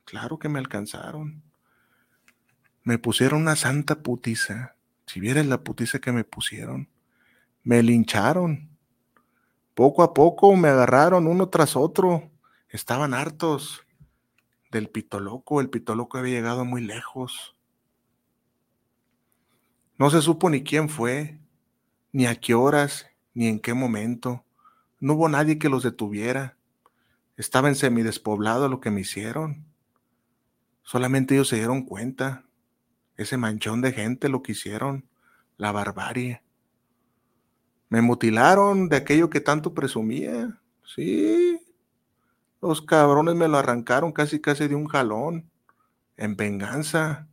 claro que me alcanzaron. Me pusieron una santa putiza. Si vieres la putiza que me pusieron, me lincharon poco a poco me agarraron uno tras otro. Estaban hartos del pitoloco. El pitoloco había llegado muy lejos. No se supo ni quién fue, ni a qué horas, ni en qué momento. No hubo nadie que los detuviera. Estaba en semidespoblado lo que me hicieron. Solamente ellos se dieron cuenta. Ese manchón de gente lo que hicieron. La barbarie. Me mutilaron de aquello que tanto presumía. Sí. Los cabrones me lo arrancaron casi casi de un jalón. En venganza.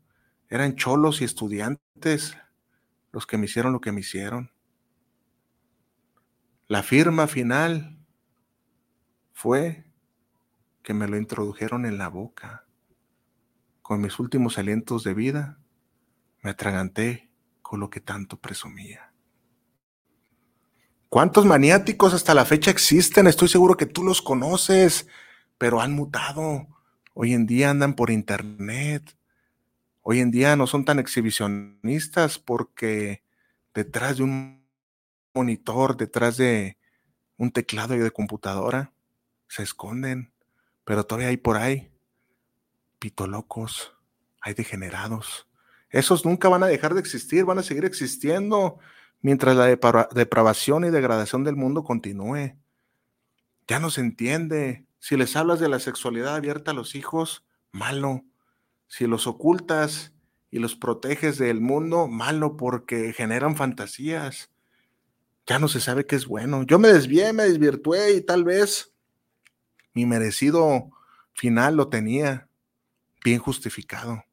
Eran cholos y estudiantes los que me hicieron lo que me hicieron. La firma final fue que me lo introdujeron en la boca. Con mis últimos alientos de vida, me atraganté con lo que tanto presumía. ¿Cuántos maniáticos hasta la fecha existen? Estoy seguro que tú los conoces, pero han mutado. Hoy en día andan por internet, hoy en día no son tan exhibicionistas porque detrás de un monitor, detrás de un teclado y de computadora, se esconden, pero todavía hay por ahí pitolocos, hay degenerados. Esos nunca van a dejar de existir, van a seguir existiendo mientras la depravación y degradación del mundo continúe. Ya no se entiende. Si les hablas de la sexualidad abierta a los hijos, malo. Si los ocultas y los proteges del mundo, malo porque generan fantasías. Ya no se sabe qué es bueno. Yo me desvié, me desvirtué y tal vez mi merecido final lo tenía bien justificado.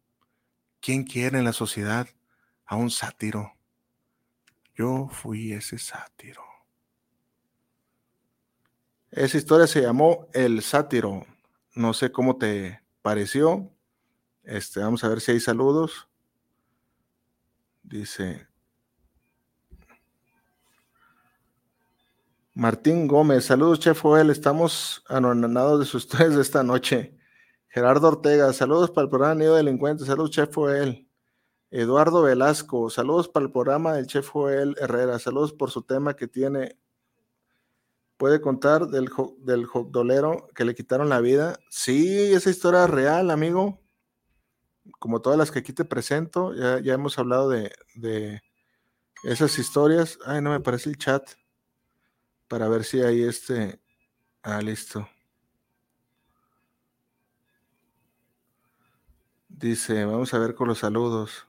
¿Quién quiere en la sociedad a un sátiro? Yo fui ese sátiro. Esa historia se llamó El Sátiro. No sé cómo te pareció. Este, vamos a ver si hay saludos. Dice Martín Gómez, saludos, Chef Joel. Estamos anonadados de sus historias de esta noche. Gerardo Ortega, saludos para el programa Nido Delincuente. Saludos, Chef Joel. Eduardo Velasco, saludos para el programa del Chef Joel Herrera. Saludos por su tema que tiene puede contar del, del dolero que le quitaron la vida. Sí, esa historia es real, amigo. Como todas las que aquí te presento, ya, ya hemos hablado de, de, esas historias. Ay, no me parece el chat. Para ver si hay este. Ah, listo. Dice, vamos a ver con los saludos.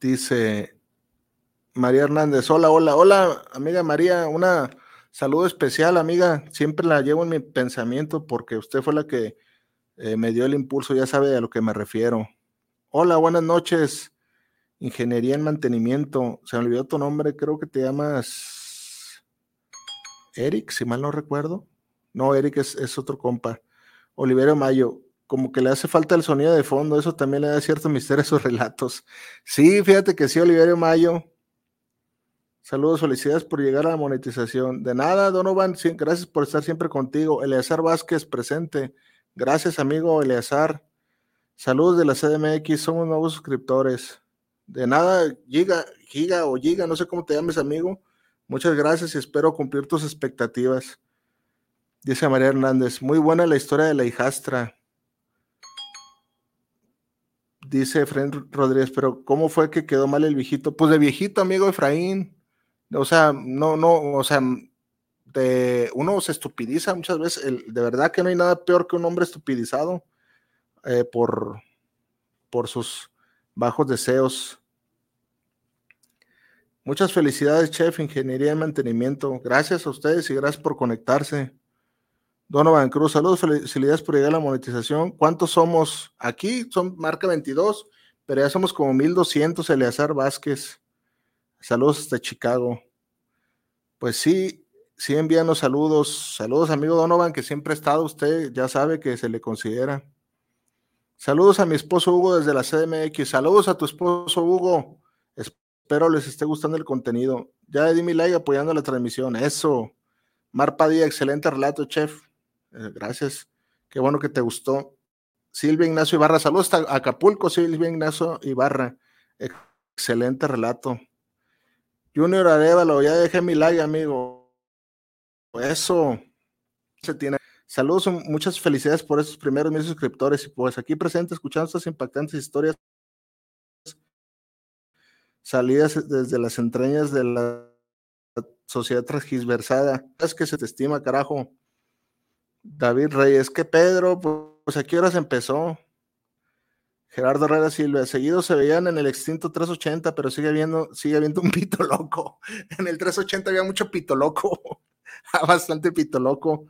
Dice María Hernández, hola, hola, hola, amiga María, una saludo especial, amiga. Siempre la llevo en mi pensamiento porque usted fue la que eh, me dio el impulso, ya sabe a lo que me refiero. Hola, buenas noches. Ingeniería en mantenimiento. Se me olvidó tu nombre, creo que te llamas Eric, si mal no recuerdo. No, Eric es, es otro compa. Oliverio Mayo, como que le hace falta el sonido de fondo, eso también le da cierto misterio a sus relatos. Sí, fíjate que sí, Oliverio Mayo. Saludos, felicidades por llegar a la monetización. De nada, Donovan, gracias por estar siempre contigo. Eleazar Vázquez presente. Gracias, amigo Eleazar. Saludos de la CDMX, somos nuevos suscriptores. De nada, Giga, Giga o Giga, no sé cómo te llames, amigo. Muchas gracias y espero cumplir tus expectativas. Dice María Hernández, muy buena la historia de la hijastra. Dice Efraín Rodríguez, pero ¿cómo fue que quedó mal el viejito? Pues de viejito, amigo Efraín. O sea, no, no, o sea, uno se estupidiza muchas veces. de verdad que no hay nada peor que un hombre estupidizado eh, por, por sus bajos deseos. Muchas felicidades, chef, ingeniería y mantenimiento. Gracias a ustedes y gracias por conectarse. Donovan Cruz, saludos, felicidades por llegar a la monetización. ¿Cuántos somos aquí? Son marca 22, pero ya somos como 1200. Eleazar Vázquez, saludos hasta Chicago. Pues sí, sí envíanos saludos. Saludos, amigo Donovan, que siempre ha estado usted, ya sabe que se le considera. Saludos a mi esposo Hugo desde la CDMX. Saludos a tu esposo Hugo. Espero les esté gustando el contenido. Ya di mi like apoyando la transmisión. Eso. Mar Padilla, excelente relato, chef. Eh, gracias. Qué bueno que te gustó. Silvia Ignacio Ibarra, saludos a Acapulco, Silvia Ignacio Ibarra. Excelente relato. Junior Arevalo, ya dejé mi like, amigo. Eso se tiene. Saludos, muchas felicidades por esos primeros mil suscriptores y pues aquí presente escuchando estas impactantes historias salidas desde las entrañas de la sociedad transversada. Es que se te estima, carajo. David Reyes, que Pedro, pues a qué horas empezó. Gerardo Herrera Silva, seguido se veían en el extinto 380, pero sigue habiendo, sigue habiendo un pito loco. En el 380 había mucho pito loco, bastante pito loco.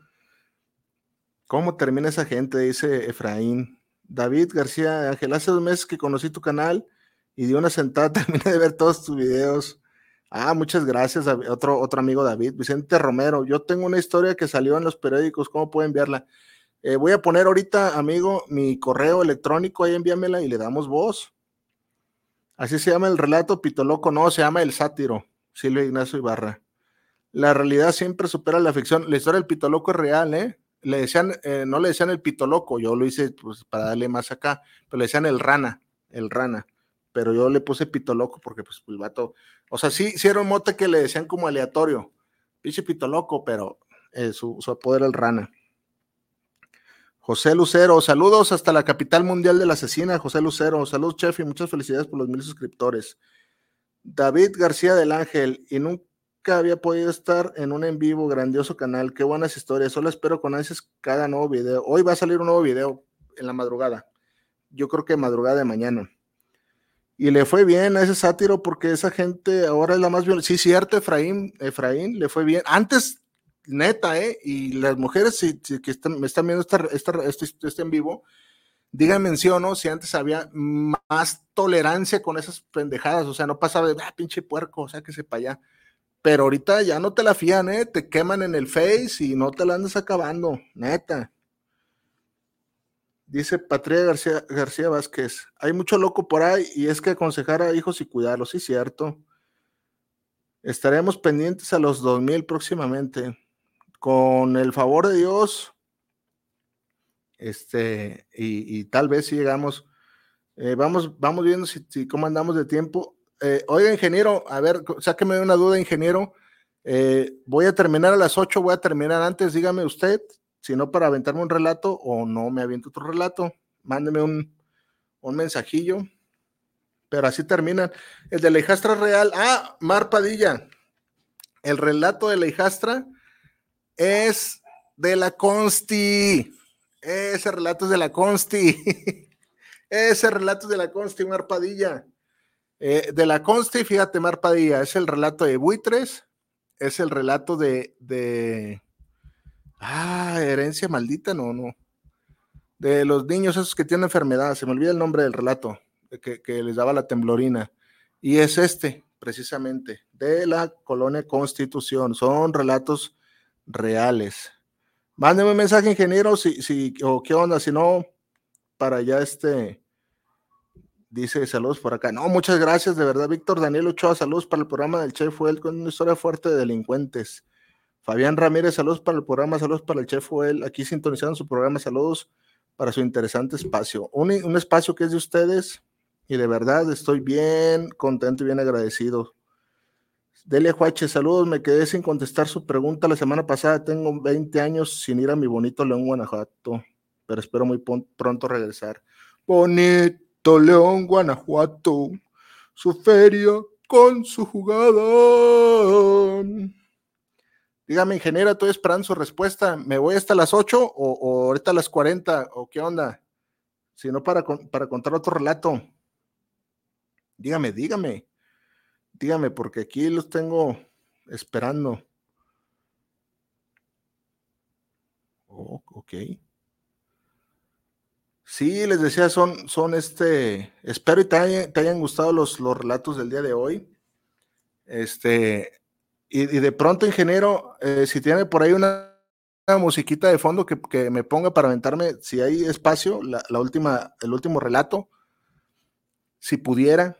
¿Cómo termina esa gente? Dice Efraín. David García Ángel, hace dos meses que conocí tu canal y de una sentada terminé de ver todos tus videos. Ah, muchas gracias, otro, otro amigo David, Vicente Romero. Yo tengo una historia que salió en los periódicos, ¿cómo puedo enviarla? Eh, voy a poner ahorita, amigo, mi correo electrónico, ahí envíamela y le damos voz. Así se llama el relato Pitoloco, no, se llama El Sátiro, Silvio Ignacio Ibarra. La realidad siempre supera la ficción. La historia del pito loco es real, ¿eh? Le decían, eh, no le decían el pito loco, yo lo hice pues, para darle más acá, pero le decían el rana, el rana. Pero yo le puse pito loco porque, pues, el vato. O sea, sí, sí era un mote que le decían como aleatorio. Pinche pito loco, pero eh, su, su apodo era el rana. José Lucero, saludos hasta la capital mundial de la asesina, José Lucero. Saludos, chef, y muchas felicidades por los mil suscriptores. David García del Ángel, y nunca había podido estar en un en vivo, grandioso canal. Qué buenas historias. Solo espero con ansias cada nuevo video. Hoy va a salir un nuevo video en la madrugada. Yo creo que madrugada de mañana. Y le fue bien a ese sátiro porque esa gente ahora es la más violenta. Sí, cierto, Efraín, Efraín le fue bien. Antes, neta, ¿eh? Y las mujeres si, que están, me están viendo esta, esta, este, este en vivo, díganme sí o si antes había más tolerancia con esas pendejadas. O sea, no pasaba de, ah, pinche puerco, o sea, que sepa allá. Pero ahorita ya no te la fían, ¿eh? Te queman en el Face y no te la andas acabando, neta. Dice Patria García, García Vázquez, hay mucho loco por ahí y es que aconsejar a hijos y cuidarlos, sí, cierto. Estaremos pendientes a los 2000 próximamente. Con el favor de Dios, este, y, y tal vez si llegamos, eh, vamos, vamos viendo si, cómo andamos de tiempo. Eh, oiga, ingeniero, a ver, sáqueme una duda, ingeniero. Eh, voy a terminar a las 8, voy a terminar antes, dígame usted, si no para aventarme un relato o no me aviento otro relato, mándeme un, un mensajillo. Pero así terminan. El de la hijastra real. Ah, Mar Padilla. El relato de la hijastra es de la Consti. Ese relato es de la Consti. Ese relato es de la Consti, Mar Padilla. Eh, de la Consti, fíjate, Mar Padilla, es el relato de buitres, es el relato de, de, ah, herencia maldita, no, no, de los niños esos que tienen enfermedad, se me olvida el nombre del relato, que, les daba la temblorina, y es este, precisamente, de la colonia Constitución, son relatos reales. Mándeme un mensaje, ingeniero, si, si, o qué onda, si no, para ya este, Dice saludos por acá. No, muchas gracias, de verdad, Víctor Daniel Ochoa, saludos para el programa del Chef Fuel con una historia fuerte de delincuentes. Fabián Ramírez, saludos para el programa, saludos para el Chef Fuel, aquí sintonizando su programa, saludos para su interesante espacio. Un, un espacio que es de ustedes y de verdad estoy bien contento y bien agradecido. Delia Juache, saludos, me quedé sin contestar su pregunta la semana pasada, tengo 20 años sin ir a mi bonito León, Guanajuato, pero espero muy pronto regresar. Bonito. León, Guanajuato, su feria con su jugada. Dígame, ingeniero, estoy esperando su respuesta. ¿Me voy hasta las 8 o, ahorita a las 40? ¿O qué onda? Si no, para, para contar otro relato. Dígame, dígame. Dígame, porque aquí los tengo esperando. Oh, ok. Sí, les decía, son, son este, espero y te, te hayan gustado los, los, relatos del día de hoy. Este, y, de pronto, ingeniero, eh, si tiene por ahí una, musiquita de fondo que, me ponga para aventarme, si hay espacio, la, última, el último relato, si pudiera.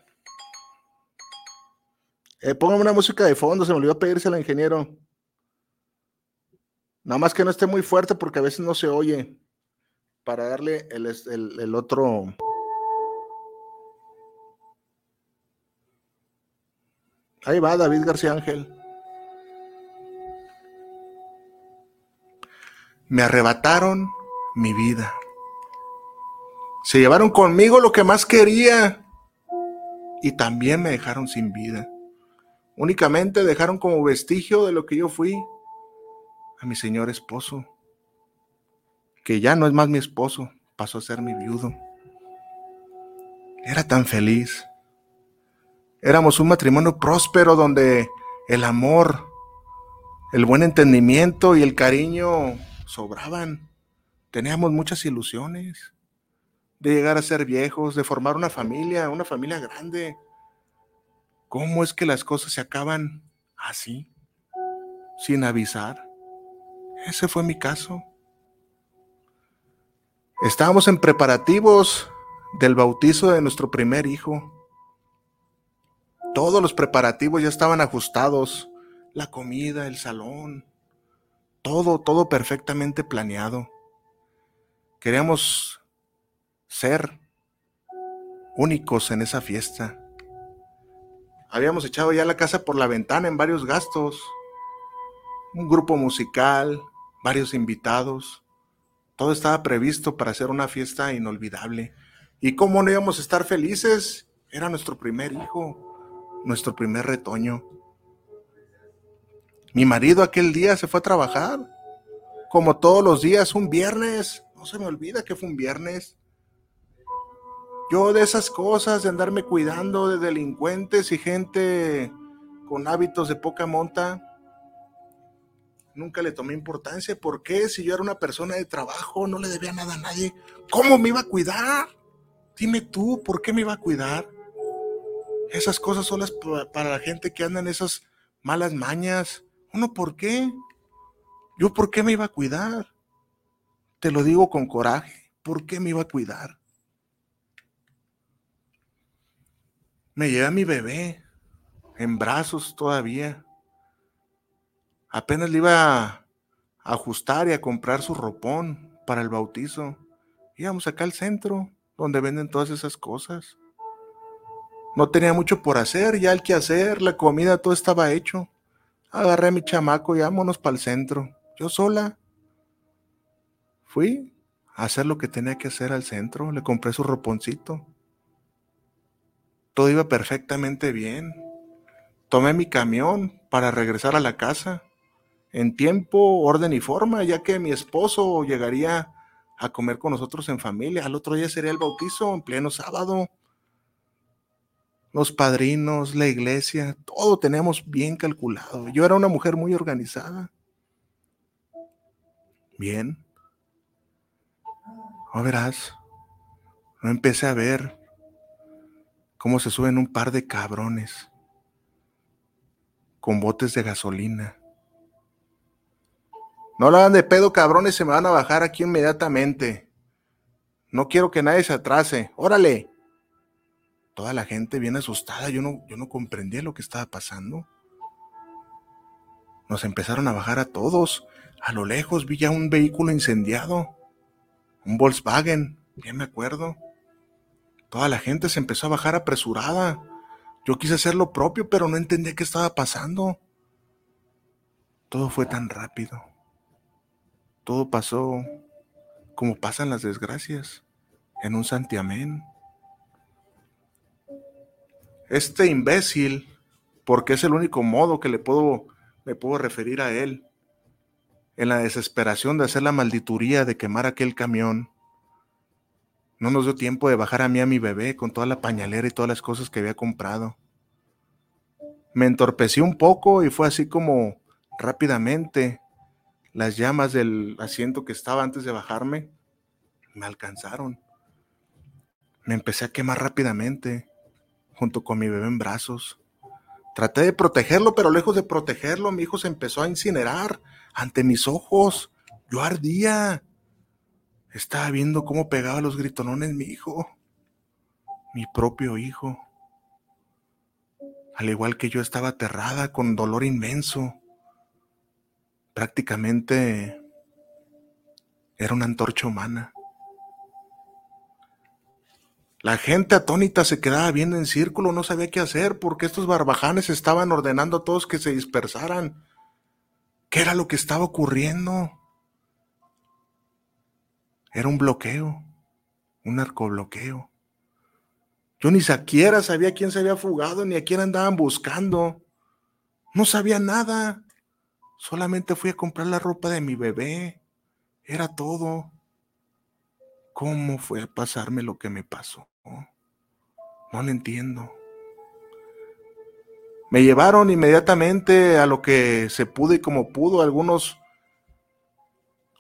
Eh, póngame una música de fondo, se me olvidó pedírsela, ingeniero. Nada más que no esté muy fuerte porque a veces no se oye para darle el, otro. Ahí va David García Ángel. Me arrebataron mi vida. Se llevaron conmigo lo que más quería y también me dejaron sin vida. Únicamente dejaron como vestigio de lo que yo fui a mi señor esposo que ya no es más mi esposo, pasó a ser mi viudo. Era tan feliz. Éramos un matrimonio próspero donde el amor, el buen entendimiento y el cariño sobraban. Teníamos muchas ilusiones de llegar a ser viejos, de formar una familia, una familia grande. ¿Cómo es que las cosas se acaban así, sin avisar? Ese fue mi caso. Estábamos en preparativos del bautizo de nuestro primer hijo. Todos los preparativos ya estaban ajustados. la comida, el salón, todo, todo perfectamente planeado. Queríamos ser únicos en esa fiesta. Habíamos echado ya la casa por la ventana en varios gastos. Un grupo musical, varios invitados. Todo estaba previsto para hacer una fiesta inolvidable. ¿Y cómo no íbamos a estar felices? Era nuestro primer hijo, nuestro primer retoño. Mi marido aquel día se fue a trabajar, como todos los días, un viernes. No se me olvida que fue un viernes. Yo de esas cosas, de andarme cuidando de delincuentes y gente con hábitos de poca monta, nunca le tomé importancia. ¿Por qué? Si yo era una persona de trabajo, no le debía nada a nadie. ¿Cómo me iba a cuidar? Dime tú, ¿por qué me iba a cuidar? Esas cosas son las para la gente que anda en esas malas mañas. Uno, ¿por qué? Yo, ¿por qué me iba a cuidar? Te lo digo con coraje. ¿Por qué me iba a cuidar? Me llevé a mi bebé en brazos todavía. Apenas le iba a ajustar y a comprar su ropón para el bautizo. Íbamos acá al centro, donde venden todas esas cosas. No tenía mucho por hacer, ya el que hacer, la comida, todo estaba hecho. Agarré a mi chamaco y vámonos para el centro. Yo sola. Fui a hacer lo que tenía que hacer al centro. Le compré su roponcito. Todo iba perfectamente bien. Tomé mi camión para regresar a la casa en tiempo, orden y forma, ya que mi esposo llegaría a comer con nosotros en familia. Al otro día sería el bautizo en pleno sábado. Los padrinos, la iglesia, todo teníamos bien calculado. Yo era una mujer muy organizada. Bien. No verás. No empecé a ver cómo se suben un par de cabrones con botes de gasolina no la hagan de pedo, cabrones, se me van a bajar aquí inmediatamente. No quiero que nadie se atrase. Órale. Toda la gente bien asustada, yo no, yo no comprendía lo que estaba pasando. Nos empezaron a bajar a todos. A lo lejos vi ya un vehículo incendiado. Un Volkswagen, bien me acuerdo. Toda la gente se empezó a bajar apresurada. Yo quise hacer lo propio, pero no entendía qué estaba pasando. Todo fue tan rápido. Todo pasó como pasan las desgracias, en un santiamén. Este imbécil, porque es el único modo que le puedo, me puedo referir a él, en la desesperación de hacer la maldituría de quemar aquel camión, no nos dio tiempo de bajar a mí a mi bebé con toda la pañalera y todas las cosas que había comprado. Me entorpecí un poco y fue así como rápidamente las llamas del asiento que estaba antes de bajarme me alcanzaron. Me empecé a quemar rápidamente, junto con mi bebé en brazos. Traté de protegerlo, pero lejos de protegerlo, mi hijo se empezó a incinerar ante mis ojos. Yo ardía. Estaba viendo cómo pegaba los gritonones mi hijo, mi propio hijo. Al igual que yo estaba aterrada, con dolor inmenso prácticamente era una antorcha humana. La gente atónita se quedaba viendo en círculo, no sabía qué hacer porque estos barbajanes estaban ordenando a todos que se dispersaran. ¿Qué era lo que estaba ocurriendo? Era un bloqueo, un narcobloqueo. Yo ni siquiera sabía quién se había fugado ni a quién andaban buscando. No sabía nada. Solamente fui a comprar la ropa de mi bebé. Era todo. ¿Cómo fue a pasarme lo que me pasó? No lo entiendo. Me llevaron inmediatamente a lo que se pudo y como pudo. Algunos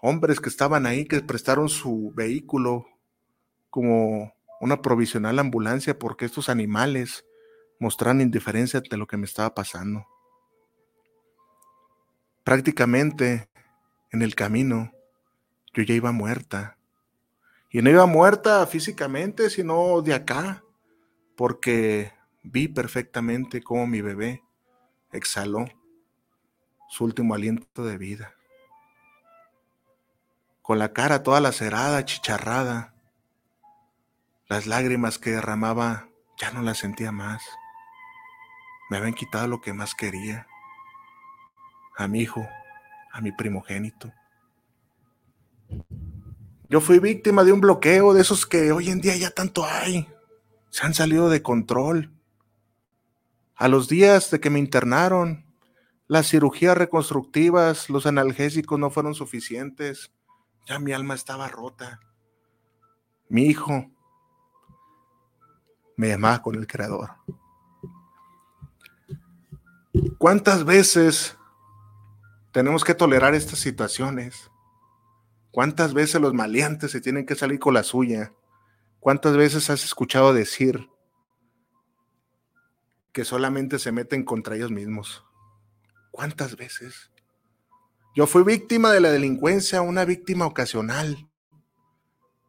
hombres que estaban ahí que prestaron su vehículo como una provisional ambulancia porque estos animales mostraron indiferencia ante lo que me estaba pasando prácticamente en el camino yo ya iba muerta. Y no iba muerta físicamente, sino de acá, porque vi perfectamente cómo mi bebé exhaló su último aliento de vida. Con la cara toda lacerada, chicharrada, las lágrimas que derramaba ya no las sentía más. Me habían quitado lo que más quería, a mi hijo, a mi primogénito. Yo fui víctima de un bloqueo de esos que hoy en día ya tanto hay. Se han salido de control. A los días de que me internaron, las cirugías reconstructivas, los analgésicos no fueron suficientes. Ya mi alma estaba rota. Mi hijo me llamaba con el Creador. ¿Cuántas veces tenemos que tolerar estas situaciones? ¿Cuántas veces los maleantes se tienen que salir con la suya? ¿Cuántas veces has escuchado decir que solamente se meten contra ellos mismos? ¿Cuántas veces? Yo fui víctima de la delincuencia, una víctima ocasional,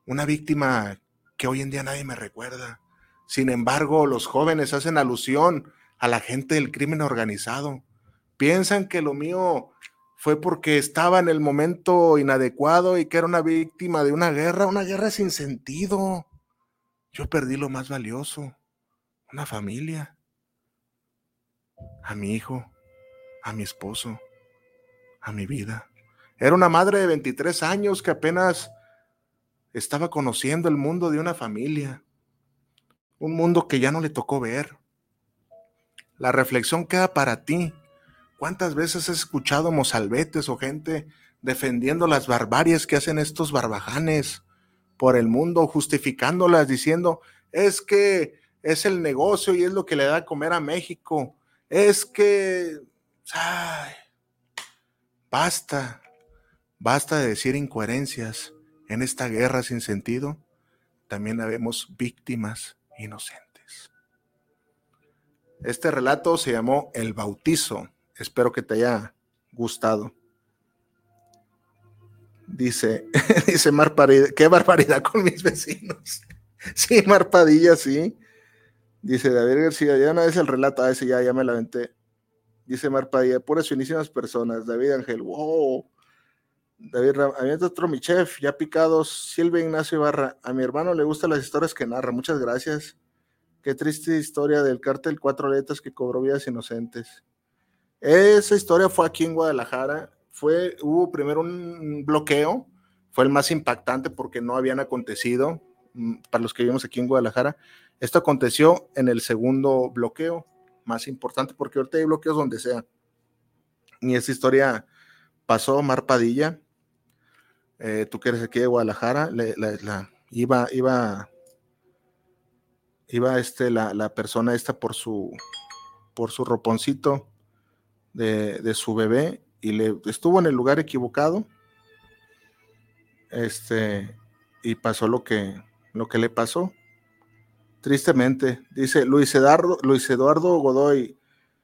una víctima que hoy en día nadie me recuerda. Sin embargo, los jóvenes hacen alusión a la gente del crimen organizado. Piensan que lo mío fue porque estaba en el momento inadecuado y que era una víctima de una guerra, una guerra sin sentido. Yo perdí lo más valioso, una familia, a mi hijo, a mi esposo, a mi vida. Era una madre de 23 años que apenas estaba conociendo el mundo de una familia, un mundo que ya no le tocó ver. La reflexión queda para ti. ¿Cuántas veces has escuchado mozalbetes o gente defendiendo las barbarias que hacen estos barbajanes por el mundo, justificándolas, diciendo, es que es el negocio y es lo que le da a comer a México? Es que... Ay, basta, basta de decir incoherencias. En esta guerra sin sentido, también habemos víctimas inocentes. Este relato se llamó El bautizo Espero que te haya gustado. Dice, dice Mar qué barbaridad con mis vecinos. Sí, Mar Padilla, sí. Dice David García, ya no es el relato, a ese ya, ya me la venté. Dice Mar Padilla, puras finísimas personas. David Ángel, wow. David mí otro mi chef, ya picados. Silvia Ignacio Ibarra, a mi hermano le gustan las historias que narra. Muchas gracias. Qué triste historia del cártel Cuatro Letras que cobró vidas inocentes. Esa historia fue aquí en Guadalajara. Fue, hubo primero un bloqueo, fue el más impactante porque no habían acontecido mm, para los que vivimos aquí en Guadalajara. Esto aconteció en el segundo bloqueo, más importante porque ahorita hay bloqueos donde sea. Y esa historia pasó Mar Padilla, eh, tú que eres aquí de Guadalajara, la, iba, iba, iba este, la, la, persona esta por su, por su roponcito de, su bebé y le estuvo en el lugar equivocado. Este, y pasó lo que, lo que le pasó. Tristemente, dice Luis Eduardo, Luis Eduardo Godoy.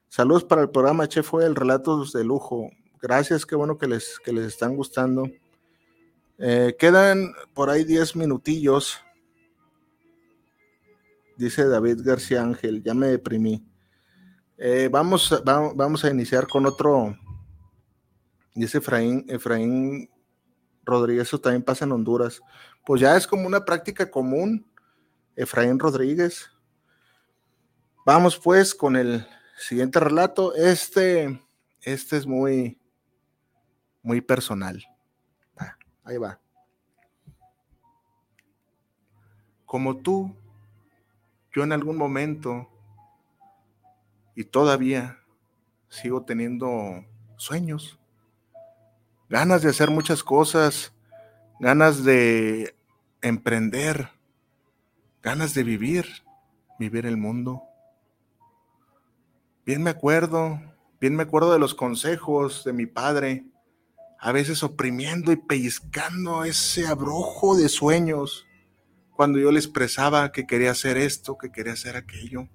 Saludos para el programa, Che, fue el relato de lujo. Gracias, qué bueno que les, que les están gustando. Eh, quedan por ahí 10 minutillos. Dice David García Ángel, ya me deprimí. Eh, vamos, vamos a iniciar con otro. Dice Efraín, Efraín Rodríguez, eso también pasa en Honduras. Pues ya es como una práctica común. Efraín Rodríguez. Vamos pues con el siguiente relato. Este, este es muy, muy personal. ahí va. Como tú, yo en algún momento y todavía sigo teniendo sueños, ganas de hacer muchas cosas, ganas de emprender, ganas de vivir, vivir el mundo. Bien me acuerdo, bien me acuerdo de los consejos de mi padre, a veces oprimiendo y pellizcando ese abrojo de sueños cuando yo le expresaba que quería hacer esto, que quería hacer aquello.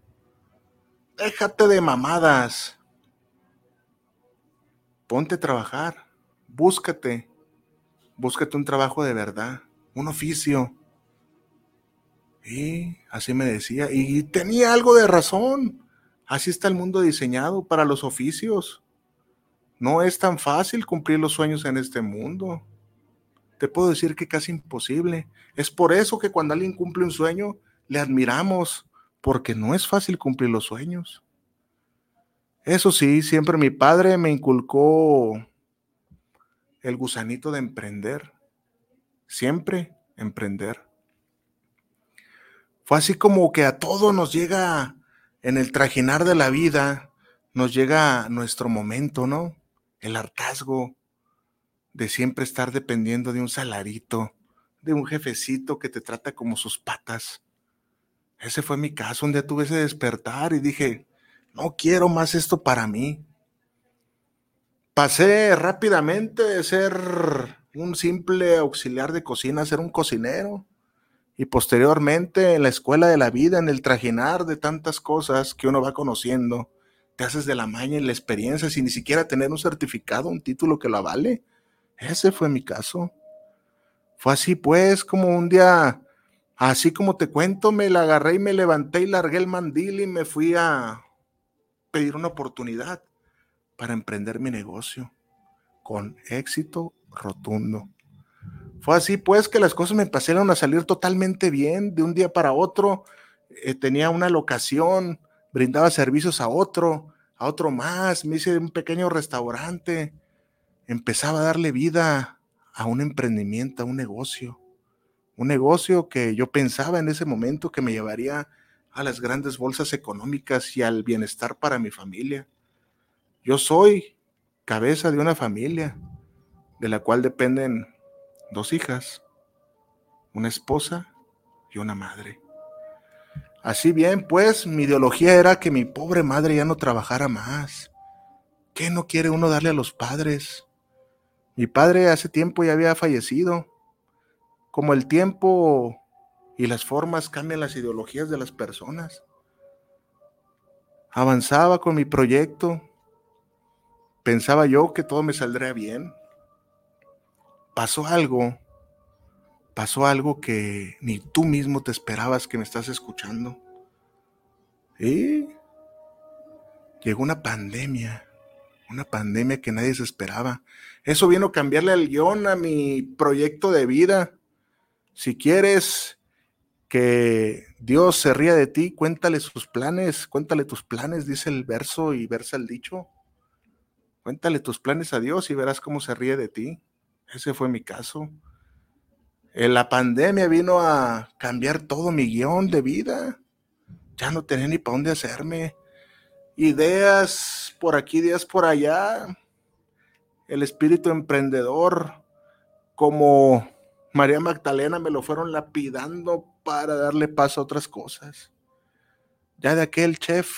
Déjate de mamadas. Ponte a trabajar. Búscate. Búscate un trabajo de verdad, un oficio. Y así me decía. Y tenía algo de razón. Así está el mundo diseñado para los oficios. no es tan fácil cumplir los sueños en este mundo. Te puedo decir que casi imposible. Es por eso que cuando alguien cumple un sueño, le admiramos, porque no es fácil cumplir los sueños. Eso sí, siempre mi padre me inculcó el gusanito de emprender. Siempre emprender. Fue así como que a todo nos llega en el trajinar de la vida, nos llega nuestro momento, ¿no? El hartazgo de siempre estar dependiendo de un salarito, de un jefecito que te trata como sus patas. Ese fue mi caso. Un día tuve ese despertar y dije, no quiero más esto para mí. Pasé rápidamente de ser un simple auxiliar de cocina a ser un cocinero. Y posteriormente en la escuela de la vida, en el trajinar de tantas cosas que uno va conociendo, te haces de la maña y la experiencia sin ni siquiera tener un certificado, un título que lo avale. Ese fue mi caso. Fue así pues, como un día, así como te cuento, me la agarré y me levanté y largué el mandil y me fui a pedir una oportunidad para emprender mi negocio con éxito rotundo. Fue así pues que las cosas me pasaron a salir totalmente bien de un día para otro. Eh, tenía una locación, brindaba servicios a otro, a otro más, me hice un pequeño restaurante, empezaba a darle vida a un emprendimiento, a un negocio. Un negocio que yo pensaba en ese momento que me llevaría a las grandes bolsas económicas y al bienestar para mi familia. Yo soy cabeza de una familia de la cual dependen dos hijas, una esposa y una madre. Así bien, pues mi ideología era que mi pobre madre ya no trabajara más. ¿Qué no quiere uno darle a los padres? Mi padre hace tiempo ya había fallecido. Como el tiempo y las formas cambian las ideologías de las personas. Avanzaba con mi proyecto, Pensaba yo que todo me saldría bien. Pasó algo, pasó algo que ni tú mismo te esperabas que me estás escuchando. Y llegó una pandemia, una pandemia que nadie se esperaba. Eso vino a cambiarle el guion a mi proyecto de vida. Si quieres que Dios se ría de ti, cuéntale sus planes, cuéntale tus planes, dice el verso y versa el dicho. Cuéntale tus planes a Dios y verás cómo se ríe de ti. Ese fue mi caso. En la pandemia vino a cambiar todo mi guion de vida. Ya no tenía ni para dónde hacerme. Ideas por aquí, ideas por allá. El espíritu emprendedor, como María Magdalena, me lo fueron lapidando para darle paso a otras cosas. Ya de aquel chef,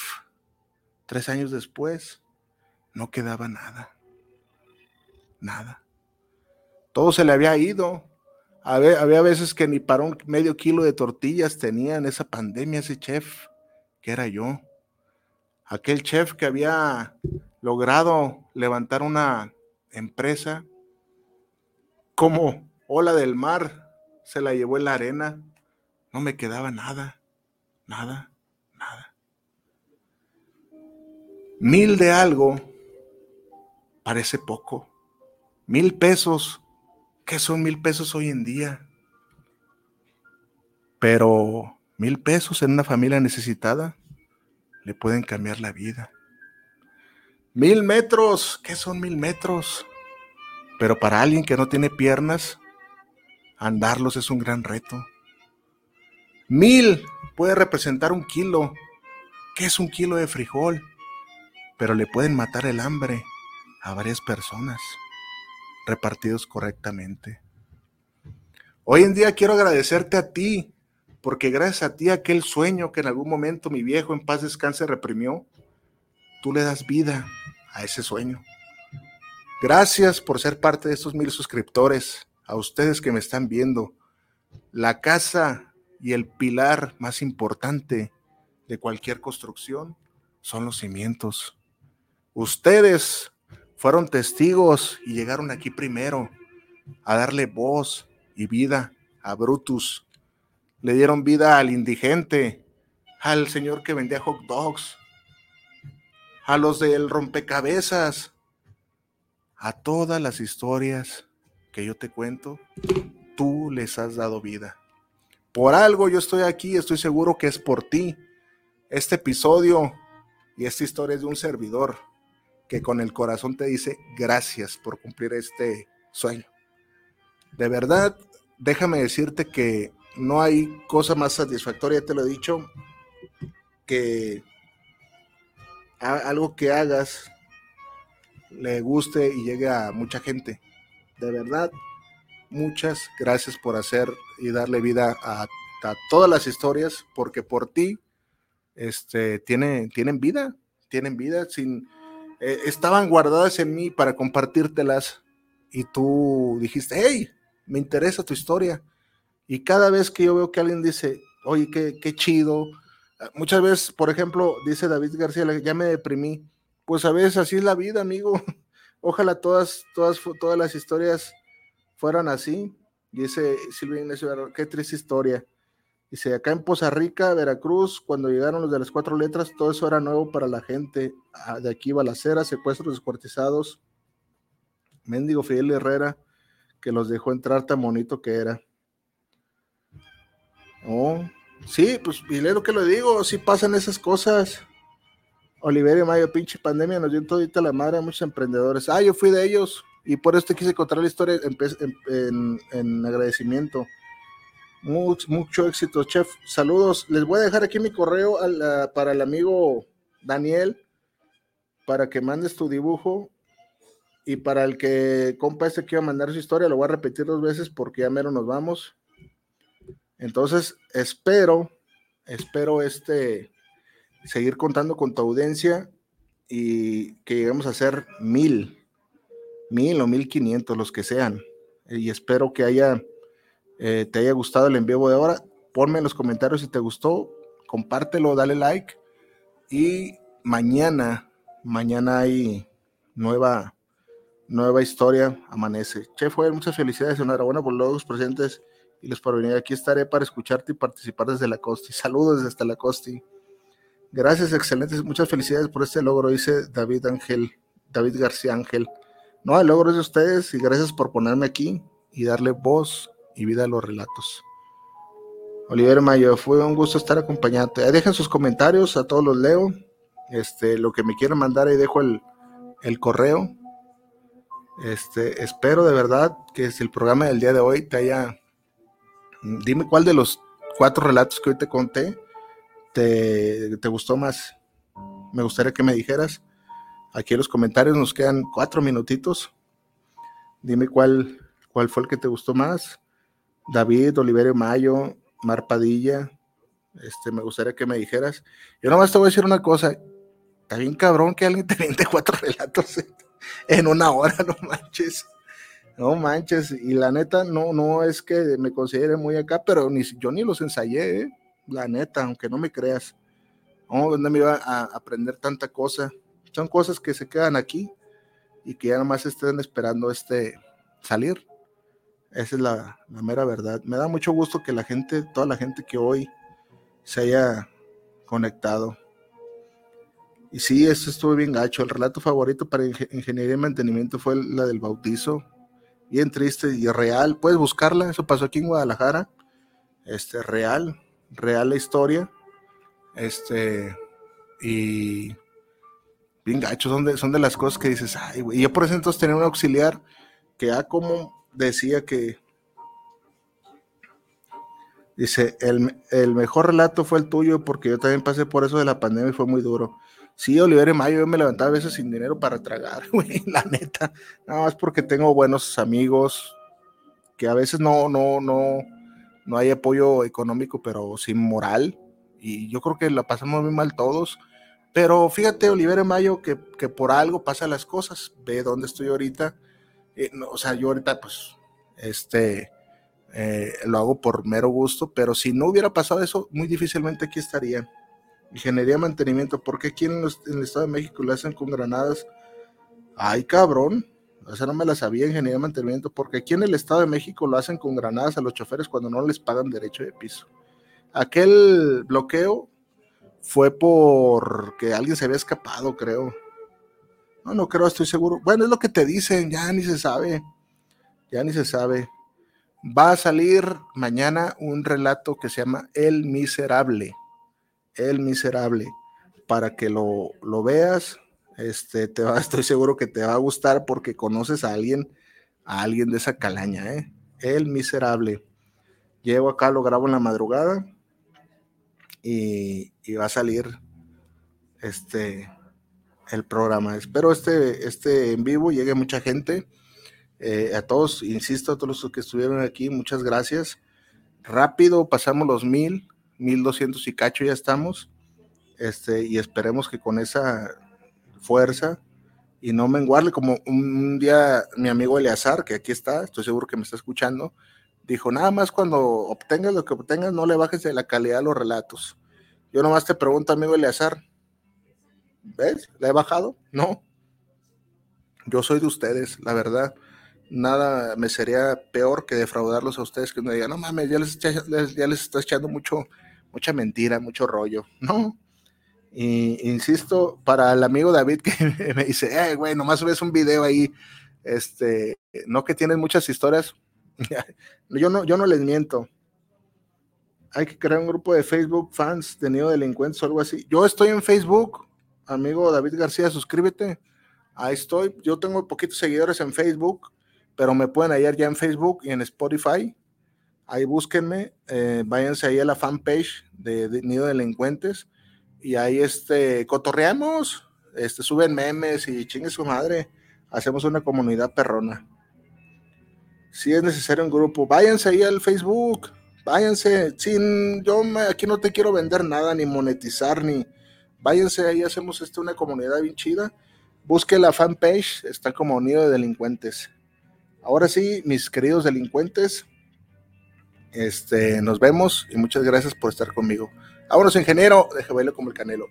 tres años después, no quedaba nada. Nada. Todo se le había ido. Había, veces que ni para un medio kilo de tortillas tenía en esa pandemia ese chef, que era yo. Aquel chef que había logrado levantar una empresa como ola del mar, se la llevó en la arena. No me quedaba nada, nada, nada. Mil de algo parece poco. Mil pesos, ¿qué son mil pesos hoy en día? Pero mil pesos en una familia necesitada le pueden cambiar la vida. Mil metros, ¿qué son mil metros? Pero para alguien que no tiene piernas, andarlos es un gran reto. Mil puede representar un kilo. ¿Qué es un kilo de frijol? Pero le pueden matar el hambre a varias personas repartidos correctamente. Hoy en día quiero agradecerte a ti, porque gracias a ti aquel sueño que en algún momento mi viejo en paz descanse reprimió, tú le das vida a ese sueño. Gracias por ser parte de estos mil suscriptores, a ustedes que me están viendo. La casa y el pilar más importante de cualquier construcción son los cimientos. Ustedes fueron testigos y llegaron aquí primero a darle voz y vida a Brutus. Le dieron vida al indigente, al señor que vendía hot dogs, a los del rompecabezas, A todas las historias que yo te cuento, tú les has dado vida. Por algo yo estoy aquí, estoy seguro que es por ti. Este episodio y esta historia es de un servidor que con el corazón te dice gracias por cumplir este sueño. De verdad, déjame decirte que no hay cosa más satisfactoria, te lo he dicho, que algo que hagas le guste y llegue a mucha gente. De verdad, muchas gracias por hacer y darle vida a, todas las historias, porque por ti este, tiene, tienen vida, tienen vida, eh, estaban guardadas en mí para compartírtelas y tú dijiste, hey, me interesa tu historia. Y cada vez que yo veo que alguien dice, oye, qué, qué chido, muchas veces, por ejemplo, dice David García, ya me deprimí, pues a veces así es la vida, amigo. Ojalá todas, todas, todas las historias fueran así. Dice Silvia Ignacio, qué triste historia. Dice, acá en Poza Rica, Veracruz, cuando llegaron los de las cuatro letras, todo eso era nuevo para la gente. Ah, de aquí balacera, secuestros descuartizados. Méndigo Fidel Herrera, que los dejó entrar tan bonito que era. Oh, sí, pues, y lo que le digo, sí pasan esas cosas. Oliverio Mayo, pinche pandemia, nos dio todita la madre a muchos emprendedores. Ah, yo fui de ellos y por eso te quise contar la historia en, agradecimiento. Mucho, éxito, chef. Saludos. Les voy a dejar aquí mi correo para el amigo Daniel para que mandes tu dibujo. Y para el que compa este que iba a mandar su historia, lo voy a repetir dos veces porque ya mero nos vamos. Entonces, espero, espero este seguir contando con tu audiencia y que lleguemos a ser mil, mil o mil quinientos, los que sean. Y espero que haya, eh, te haya gustado el envío de ahora. Ponme en los comentarios si te gustó, compártelo, dale like. Y mañana, mañana hay nueva, nueva historia, amanece. Chef, muchas felicidades, enhorabuena por los presentes y los por venir. Aquí estaré para escucharte y participar desde la Costi. Saludos desde la Costi. Gracias, excelentes, muchas felicidades por este logro, dice David Ángel, David García Ángel. No, el logro es de ustedes y gracias por ponerme aquí y darle voz y vida a los relatos. Oliver Mayo, fue un gusto estar acompañándote. Dejen sus comentarios, a todos los leo. Este, lo que me quieran mandar, ahí dejo el, el correo. Este, espero de verdad que el programa del día de hoy te haya. Dime cuál de los cuatro relatos que hoy te conté te, gustó más? Me gustaría que me dijeras. Aquí en los comentarios nos quedan cuatro minutitos. Dime cuál, cuál fue el que te gustó más. David, Oliverio Mayo, Mar Padilla. Este, me gustaría que me dijeras. Yo nomás te voy a decir una cosa. Está bien cabrón que alguien te vende cuatro relatos en una hora, no manches. No manches. Y la neta, no, no es que me considere muy acá, pero ni, yo ni los ensayé, ¿eh? La neta, aunque no me creas. Oh, ¿dónde me iba a aprender tanta cosa? Son cosas que se quedan aquí y que ya nomás estén esperando este salir. Esa es la, mera verdad. Me da mucho gusto que la gente, toda la gente que hoy se haya conectado. Y sí, esto estuvo bien gacho. El relato favorito para ingeniería y mantenimiento fue la del bautizo. Bien triste y real. Puedes buscarla. Eso pasó aquí en Guadalajara. Este, real real la historia. Este, y bien gacho, son de, son de las cosas que dices, ay, güey. Y yo por eso entonces tenía un auxiliar que ya como decía que, dice, el, el, mejor relato fue el tuyo porque yo también pasé por eso de la pandemia y fue muy duro. Sí, Oliver Mayo, yo me levantaba a veces sin dinero para tragar, güey, la neta. Nada más porque tengo buenos amigos que a veces no, no, no, no hay apoyo económico, pero sí moral. Y yo creo que la pasamos muy mal todos. Pero fíjate, Oliver Mayo, que, que por algo pasan las cosas. Ve dónde estoy ahorita. Eh, o sea, yo ahorita, pues, este, eh, lo hago por mero gusto, pero si no hubiera pasado eso, muy difícilmente aquí estaría. Ingeniería mantenimiento, porque aquí en, en el Estado de México lo hacen con granadas. Ay, cabrón, o sea, no me la sabía ingeniería de mantenimiento, porque aquí en el Estado de México lo hacen con granadas a los choferes cuando no les pagan derecho de piso. Aquel bloqueo fue porque alguien se había escapado, creo. No, no creo, estoy seguro. Bueno, es lo que te dicen, ya ni se sabe. Ya ni se sabe. Va a salir mañana un relato que se llama El Miserable. El Miserable. Para que lo, lo veas, este, te estoy seguro que te va a gustar porque conoces a alguien, a alguien de esa calaña, ¿eh? El Miserable. Llego acá, lo grabo en la madrugada y, y va a salir este el programa. Espero este, este en vivo llegue mucha gente. Eh, a todos, insisto, a todos los que estuvieron aquí, muchas gracias. Rápido, pasamos los mil, mil doscientos y cacho ya estamos. Este, y esperemos que con esa fuerza y no menguarle, como un día mi amigo Eleazar, que aquí está, estoy seguro que me está escuchando, dijo, nada más cuando obtengas lo que obtengas, no le bajes de la calidad de los relatos. Yo nomás te pregunto, amigo Eleazar, ¿ves? ¿Le he bajado? No. Yo soy de ustedes, la verdad. Nada me sería peor que defraudarlos a ustedes que uno diga, no mames, ya les, ya les está echando mucho, mucha mentira, mucho rollo. No. Y insisto, para el amigo David que me dice, eh, güey, nomás ves un video ahí, este, no que tienen muchas historias. yo no, yo no les miento. Hay que crear un grupo de Facebook fans de Nido Delincuentes o algo así. Yo estoy en Facebook, amigo David García, suscríbete. Ahí estoy. Yo tengo poquitos seguidores en Facebook, pero me pueden hallar ya en Facebook y en Spotify. Ahí búsquenme, eh, váyanse ahí a la fanpage de, de Nido Delincuentes y ahí este, cotorreamos, este, suben memes y chingue su madre, hacemos una comunidad perrona. Si es necesario un grupo, váyanse ahí al Facebook, váyanse, sin, yo aquí no te quiero vender nada, ni monetizar, ni, váyanse ahí, hacemos este, una comunidad bien chida, busque la fanpage, está como unido de delincuentes. Ahora sí, mis queridos delincuentes, este, nos vemos y muchas gracias por estar conmigo. Vámonos, ingeniero, déjame verlo como el canelo.